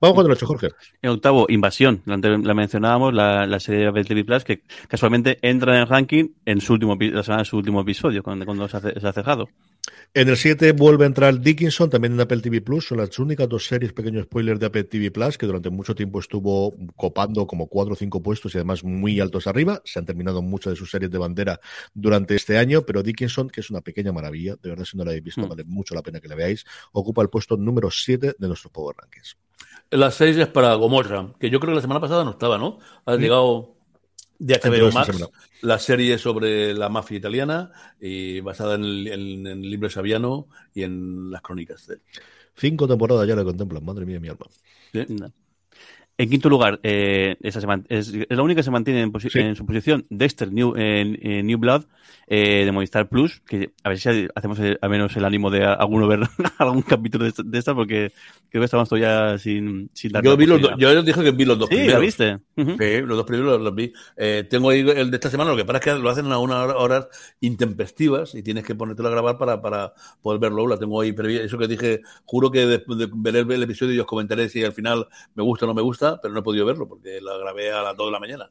Vamos con el 8, Jorge. En octavo, Invasión. La, la mencionábamos, la, la, serie de Apple TV Plus, que casualmente entra en el ranking en su último, la semana de su último episodio, cuando, cuando se, ha, se ha cejado. En el 7 vuelve a entrar Dickinson, también en Apple TV Plus. Son las únicas dos series, pequeño spoiler, de Apple TV Plus, que durante mucho tiempo estuvo copando como cuatro o cinco puestos y además muy altos arriba. Se han terminado muchas de sus series de bandera durante este año, pero Dickinson, que es una pequeña maravilla, de verdad, si no la habéis visto, mm. vale mucho la pena que la veáis, ocupa el puesto número 7 de nuestros Power Rankings. La 6 es para Gomorra, que yo creo que la semana pasada no estaba, ¿no? Ha llegado de HBO Max, la serie sobre la mafia italiana y basada en el, en, libro Saviano y en las crónicas de Cinco temporadas ya la contemplan, madre mía, mi alma. En quinto lugar, eh, esa es, la única que se mantiene en, su posición, Dexter New, en, New Blood, eh, de Movistar Plus, que a ver si hacemos al menos el ánimo de alguno ver algún capítulo de esta, porque creo que estamos todavía sin, sin dar Yo, vi los yo dije que vi los dos sí, primeros. ¿lo viste? Sí, los dos primeros los, vi. Eh, tengo ahí el de esta semana, lo que pasa es que lo hacen a unas horas intempestivas y tienes que ponértelo a grabar para, para poder verlo. La tengo ahí previa. Eso que dije, juro que después de ver el episodio y os comentaré si al final me gusta o no me gusta pero no he podido verlo porque la grabé a las 2 de la mañana.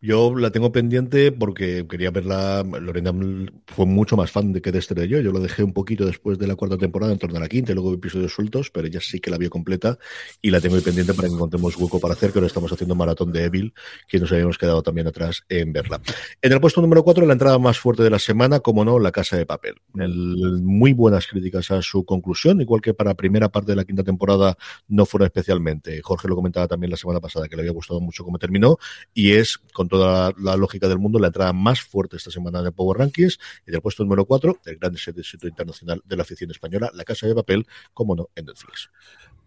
Yo la tengo pendiente porque quería verla. Lorena fue mucho más fan de que de este de yo. Yo lo dejé un poquito después de la cuarta temporada, en torno a la quinta, y luego episodios sueltos, pero ella sí que la vio completa y la tengo pendiente para que encontremos hueco para hacer, que ahora estamos haciendo maratón de Evil, que nos habíamos quedado también atrás en verla. En el puesto número 4, la entrada más fuerte de la semana, como no, La Casa de Papel. muy buenas críticas a su conclusión, igual que para la primera parte de la quinta temporada no fueron especialmente. Jorge lo comentaba también la semana pasada, que le había gustado mucho cómo terminó, y es con toda la, lógica del mundo, la entrada más fuerte esta semana de Power Rankings y del puesto número 4, el gran éxito internacional de la afición española, La Casa de Papel, como no, en Netflix.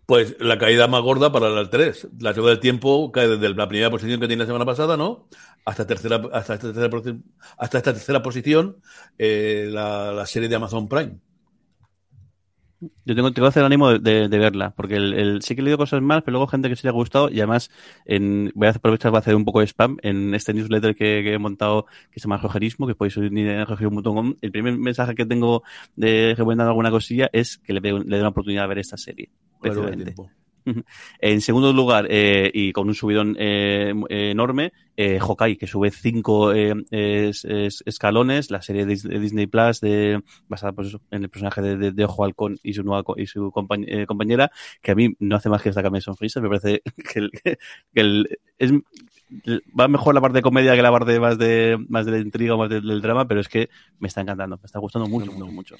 Pues la caída más gorda para el 3. La segunda del tiempo cae desde la primera posición que tiene la semana pasada, ¿no? Hasta, tercera, hasta, esta, tercera, hasta esta tercera posición, eh, la serie de Amazon Prime. Yo tengo, tengo que hacer el ánimo de, verla, porque el, sí que he leído cosas más, pero luego gente que se le ha gustado y además en, voy a aprovechar para hacer un poco de spam en este newsletter que, he montado que se llama Rogerismo, que podéis unir en rogerismo.com. El primer mensaje que tengo de recomendando alguna cosilla es que le, le dé una oportunidad de ver esta serie. En segundo lugar, eh, y con un subidón eh, enorme, eh, Hawkeye, que sube cinco eh, escalones, la serie de Disney Plus de, basada pues en el personaje de, de, Ojo Halcón y su nueva y su compañera, que a mí no hace más que destacarme sonrisas, me parece que, el, que el, es, va mejor la parte de comedia que la parte más de más de la intriga, más del, drama, pero es que me está encantando, me está gustando mucho, mucho, mucho.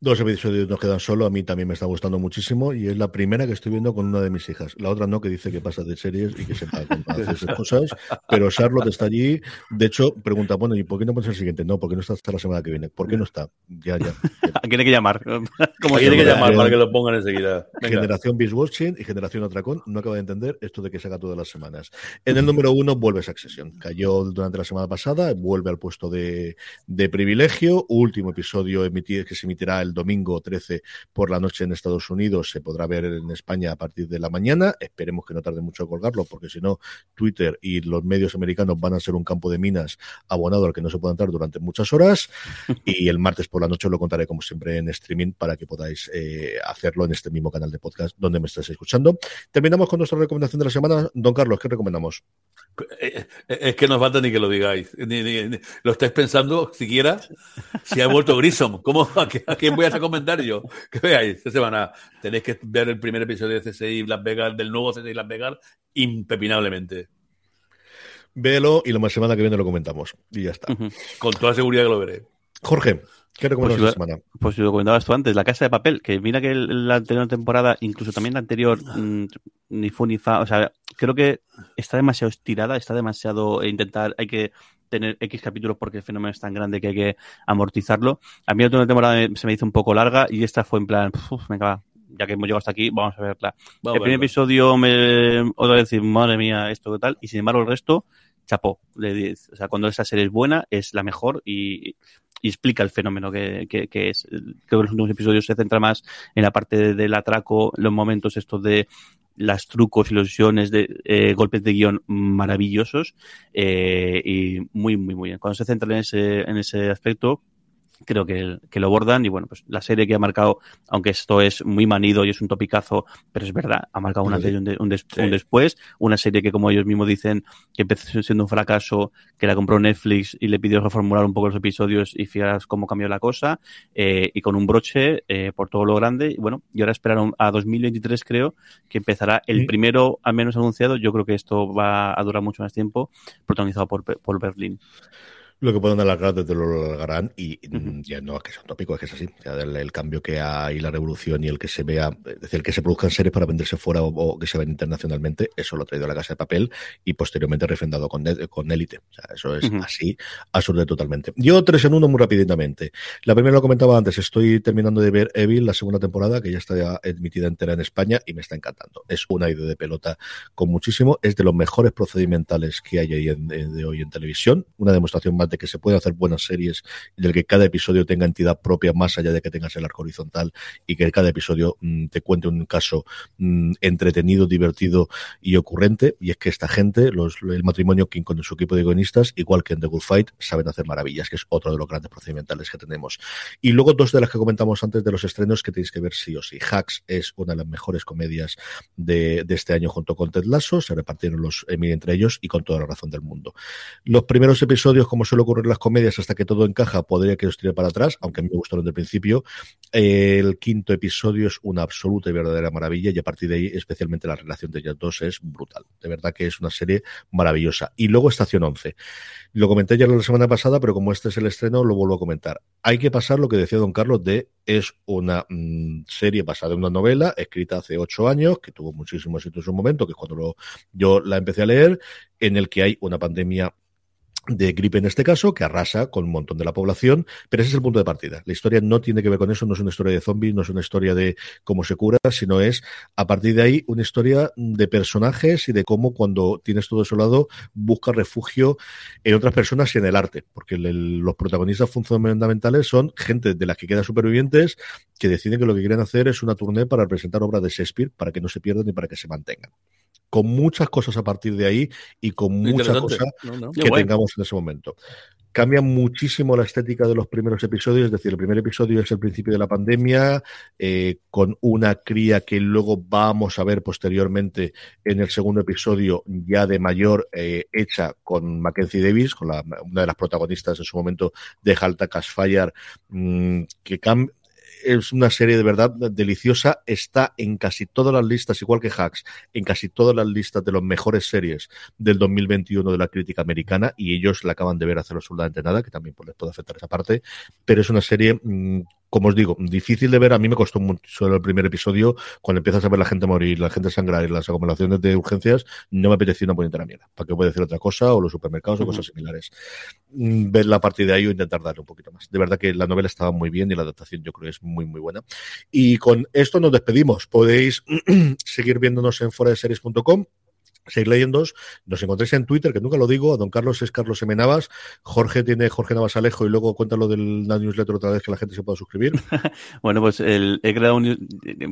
Dos episodios nos quedan solo, a mí también me está gustando muchísimo y es la primera que estoy viendo con una de mis hijas. La otra no, que dice que pasa de series y que sepa hacer esas cosas, pero Charlotte está allí. De hecho, pregunta, bueno, ¿y por qué no pones el siguiente? No, porque no está hasta la semana que viene. ¿Por qué no está? Ya, ya. ¿A quién hay que llamar? Como tiene que llamar para que lo pongan enseguida. Generación Beast Watching y Generación Atracón no acaba de entender esto de que se haga todas las semanas. En el número uno vuelve Succession. Cayó durante la semana pasada, vuelve al puesto de, de privilegio. Último episodio emitido, que se emitirá el domingo 13 por la noche en Estados Unidos. Se podrá ver en España a partir de la mañana. Esperemos que no tarde mucho en colgarlo, porque si no, Twitter y los medios americanos van a ser un campo de minas abonado al que no se puede entrar durante muchas horas. Y el martes por la noche lo contaré, como siempre, en streaming para que podáis eh, hacerlo en este mismo canal de podcast donde me estáis escuchando. Terminamos con nuestra recomendación de la semana. Don Carlos, ¿qué recomendamos? Eh, eh, es que no falta ni que lo digáis. Ni, lo estáis pensando siquiera si ha vuelto Grissom. ¿Cómo, a, quién voy a recomendar yo? Que veáis, esta semana tenéis que ver el primer episodio de CSI Las Vegas, del nuevo CSI Las Vegas, impepinablemente. Véelo y la semana que viene lo comentamos. Y ya está. Con toda seguridad que lo veré. Jorge, ¿Qué recomiendas pues, esta semana? Pues lo comentabas tú antes, La Casa de Papel, que mira que la anterior temporada, incluso también la anterior, mm, ni fu ni fa, o sea, creo que está demasiado estirada, está demasiado e intentar, hay que tener X capítulos porque el fenómeno es tan grande que hay que amortizarlo. A mí la última temporada se me hizo un poco larga y esta fue en plan, venga, ya que hemos llegado hasta aquí, vamos a verla. el primer episodio me otra vez decir, madre mía, esto qué tal, y sin embargo el resto, chapó. O sea, cuando esa serie es buena, es la mejor y y explica el fenómeno que, que, es. Creo que los últimos episodios se centra más en la parte del atraco, los momentos estos de las trucos, ilusiones de eh, golpes de guion maravillosos eh, y muy, muy, muy bien. Cuando se centra en ese, en ese aspecto, creo que, que, lo bordan y bueno, pues la serie que ha marcado, aunque esto es muy manido y es un topicazo, pero es verdad, ha marcado una serie un, un, después, una serie que como ellos mismos dicen que empezó siendo un fracaso, que la compró Netflix y le pidió reformular un poco los episodios y fíjate cómo cambió la cosa eh, y con un broche eh, por todo lo grande y bueno, y ahora esperaron a 2023 creo que empezará el primero al menos anunciado, yo creo que esto va a durar mucho más tiempo, protagonizado por, por Berlín lo que pueden alargar desde lo alargarán y mm, ya no es que sea un tópico, es que es así. el, cambio que hay, la revolución y el que se vea, es decir, el que se produzcan series para venderse fuera o, que se ven internacionalmente, eso lo ha traído a la casa de papel y posteriormente refrendado con, con Elite. O sea, eso es así, absurdo totalmente. Yo tres en uno muy rápidamente. La primera lo comentaba antes, estoy terminando de ver Evil, la segunda temporada, que ya está emitida entera en España y me está encantando. Es una idea de pelota con muchísimo, es de los mejores procedimentales que hay ahí de hoy en televisión, una demostración más de que se puede hacer buenas series y del que cada episodio tenga entidad propia más allá de que tengas el arco horizontal y que cada episodio mm, te cuente un caso mm, entretenido, divertido y ocurrente. Y es que esta gente, los, el matrimonio King con su equipo de guionistas, igual que en The Good Fight, saben hacer maravillas, que es otro de los grandes procedimentales que tenemos. Y luego dos de las que comentamos antes de los estrenos que tenéis que ver sí o sí. Hacks es una de las mejores comedias de, este año junto con Ted Lasso, se repartieron los Emmy entre ellos y con toda la razón del mundo. Los primeros episodios, como suele ocurrir las comedias hasta que todo encaja, podría que os tire para atrás, aunque a mí me gustaron desde el principio. El quinto episodio es una absoluta y verdadera maravilla y a partir de ahí, especialmente la relación de ellos dos es brutal. De verdad que es una serie maravillosa. Y luego Estación 11. Lo comenté ya la semana pasada, pero como este es el estreno, lo vuelvo a comentar. Hay que pasar lo que decía don Carlos de es una mm, serie basada en una novela escrita hace ocho años, que tuvo muchísimo éxito en su momento, que es cuando yo la empecé a leer, en el que hay una pandemia de gripe en este caso, que arrasa con un montón de la población, pero ese es el punto de partida. La historia no tiene que ver con eso, no es una historia de zombies, no es una historia de cómo se cura, sino es a partir de ahí una historia de personajes y de cómo cuando tienes todo eso lado busca refugio en otras personas y en el arte, porque los protagonistas fundamentales son gente de las que quedan supervivientes que deciden que lo que quieren hacer es una tournée para presentar obras de Shakespeare para que no se pierdan ni para que se mantengan con muchas cosas a partir de ahí y con muchas cosas que tengamos en ese momento. Cambia muchísimo la estética de los primeros episodios, es decir, el primer episodio es el principio de la pandemia, eh, con una cría que luego vamos a ver posteriormente en el segundo episodio, ya de mayor, eh, hecha con Mackenzie Davis, con la, una de las protagonistas en su momento de Halta Cashfire, mmm, que cambia es una serie de verdad deliciosa. Está en casi todas las listas, igual que Hacks, en casi todas las listas de las mejores series del 2021 de la crítica americana y ellos la acaban de ver hace absolutamente nada, que también pues, les puede afectar esa parte. Pero es una serie mm, como os digo, difícil de ver. A mí me costó mucho el primer episodio cuando empiezas a ver la gente morir, la gente sangrar y las acumulaciones de urgencias. No me apetecía una puñetera mierda. ¿Para qué puede decir otra cosa? O los supermercados o cosas similares. Mm, ver la partida de ahí o intentar darle un poquito más. De verdad que la novela estaba muy bien y la adaptación yo creo que es muy, muy buena. Y con esto nos despedimos. Podéis seguir viéndonos en foradeseries.com Seguir leyendo, nos encontréis en Twitter, que nunca lo digo, a don Carlos es Carlos M. Navas, Jorge tiene Jorge Navas Alejo y luego cuéntalo del newsletter otra vez que la gente se pueda suscribir. bueno, pues el, he creado un,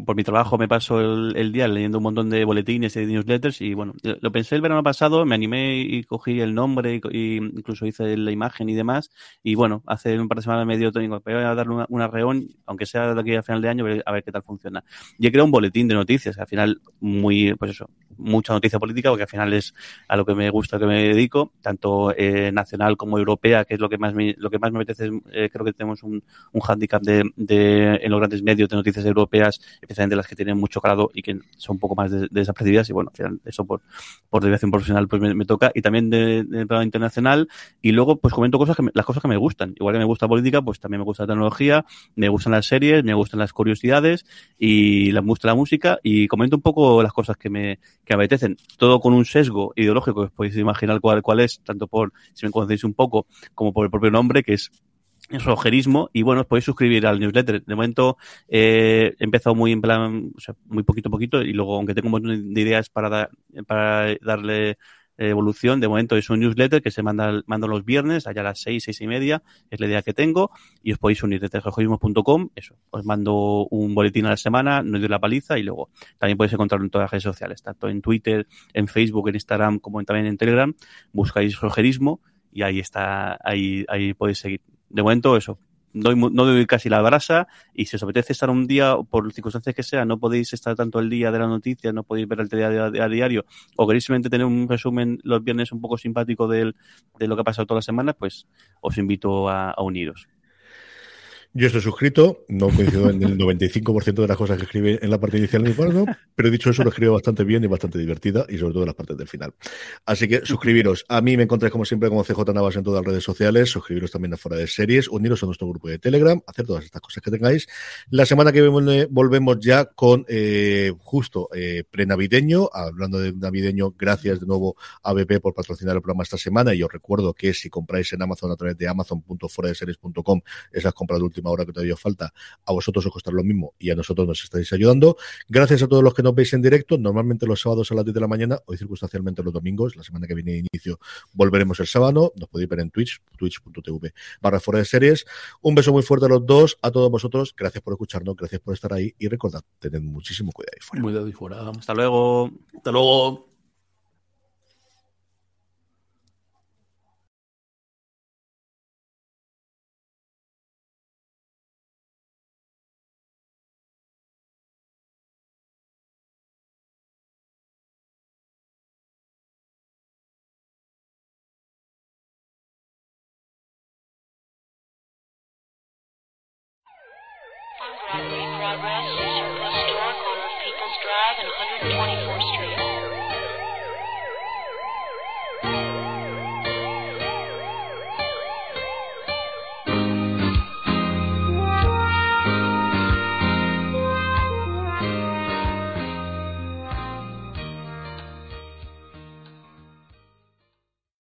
por mi trabajo me paso el, día leyendo un montón de boletines y de newsletters y bueno, lo pensé el verano pasado, me animé y cogí el nombre y, incluso hice la imagen y demás y bueno, hace un par de semanas me dio digo, voy a darle una, una reón, aunque sea de aquí a final de año, a ver qué tal funciona. Y he creado un boletín de noticias, al final muy, pues eso, mucha noticia política porque al final es a lo que me gusta, que me dedico, tanto eh, nacional como europea, que es lo que más me, lo que más me apetece. Eh, creo que tenemos un, un hándicap de, de, en los grandes medios de noticias europeas, especialmente las que tienen mucho grado y que son un poco más desapercibidas. Y bueno, al final eso por, por dirección profesional pues me, toca. Y también de, de, plano internacional. Y luego pues comento cosas que las cosas que me gustan. Igual que me gusta política, pues también me gusta la tecnología, me gustan las series, me gustan las curiosidades y me gusta la música y comento un poco las cosas que me, que apetecen. Todo con un sesgo ideológico, os podéis imaginar cuál, cuál es, tanto por, si me conocéis un poco, como por el propio nombre, que es es ojerismo y bueno, os podéis suscribir al newsletter. De momento eh, he empezado muy en plan, o sea, muy poquito a poquito y luego, aunque tengo un montón de ideas para, para darle evolución. De momento es un newsletter que se manda mando los viernes, allá a las seis, seis y media, es la idea que tengo, y os podéis unir desde gejoismo.com, eso, os mando un boletín a la semana, no doy la paliza, y luego también podéis encontrarlo en todas las redes sociales, tanto en Twitter, en Facebook, en Instagram, como también en Telegram, buscáis rojerismo, y ahí está, ahí, ahí podéis seguir. De momento, eso, doy, no doy casi la brasa y si os apetece estar un día, por circunstancias que sea, no podéis estar tanto el día de la noticia, no podéis ver el diario a diario o queréis simplemente tener un resumen los viernes un poco simpático de lo que ha pasado todas las semanas, pues os invito a uniros. Yo estoy suscrito, no coincido en el 95% de las cosas que escribe en la parte inicial del informe, pero dicho eso, lo escribe bastante bien y bastante divertida, y sobre todo en las partes del final. Así que suscribiros. A mí me encontráis como siempre como CJ Navas en todas las redes sociales, suscribiros también a Fuera de Series, uniros a nuestro grupo de Telegram, hacer todas estas cosas que tengáis. La semana que viene volvemos ya con eh, justo eh, prenavideño, hablando de navideño, gracias de nuevo a BP por patrocinar el programa esta semana, y os recuerdo que si compráis en Amazon a través de amazon.foradeseries.com, esas compras de última hora que todavía falta, a vosotros os costará lo mismo y a nosotros nos estáis ayudando. Gracias a todos los que nos veis en directo, normalmente los sábados a las 10 de la mañana, hoy circunstancialmente los domingos, la semana que viene de inicio volveremos el sábado, nos podéis ver en Twitch, twitch.tv barra fuera de series. Un beso muy fuerte a los dos, a todos vosotros, gracias por escucharnos, gracias por estar ahí y recordad, tened muchísimo cuidado fuera. Cuidado y fuera. Hasta luego. Hasta luego.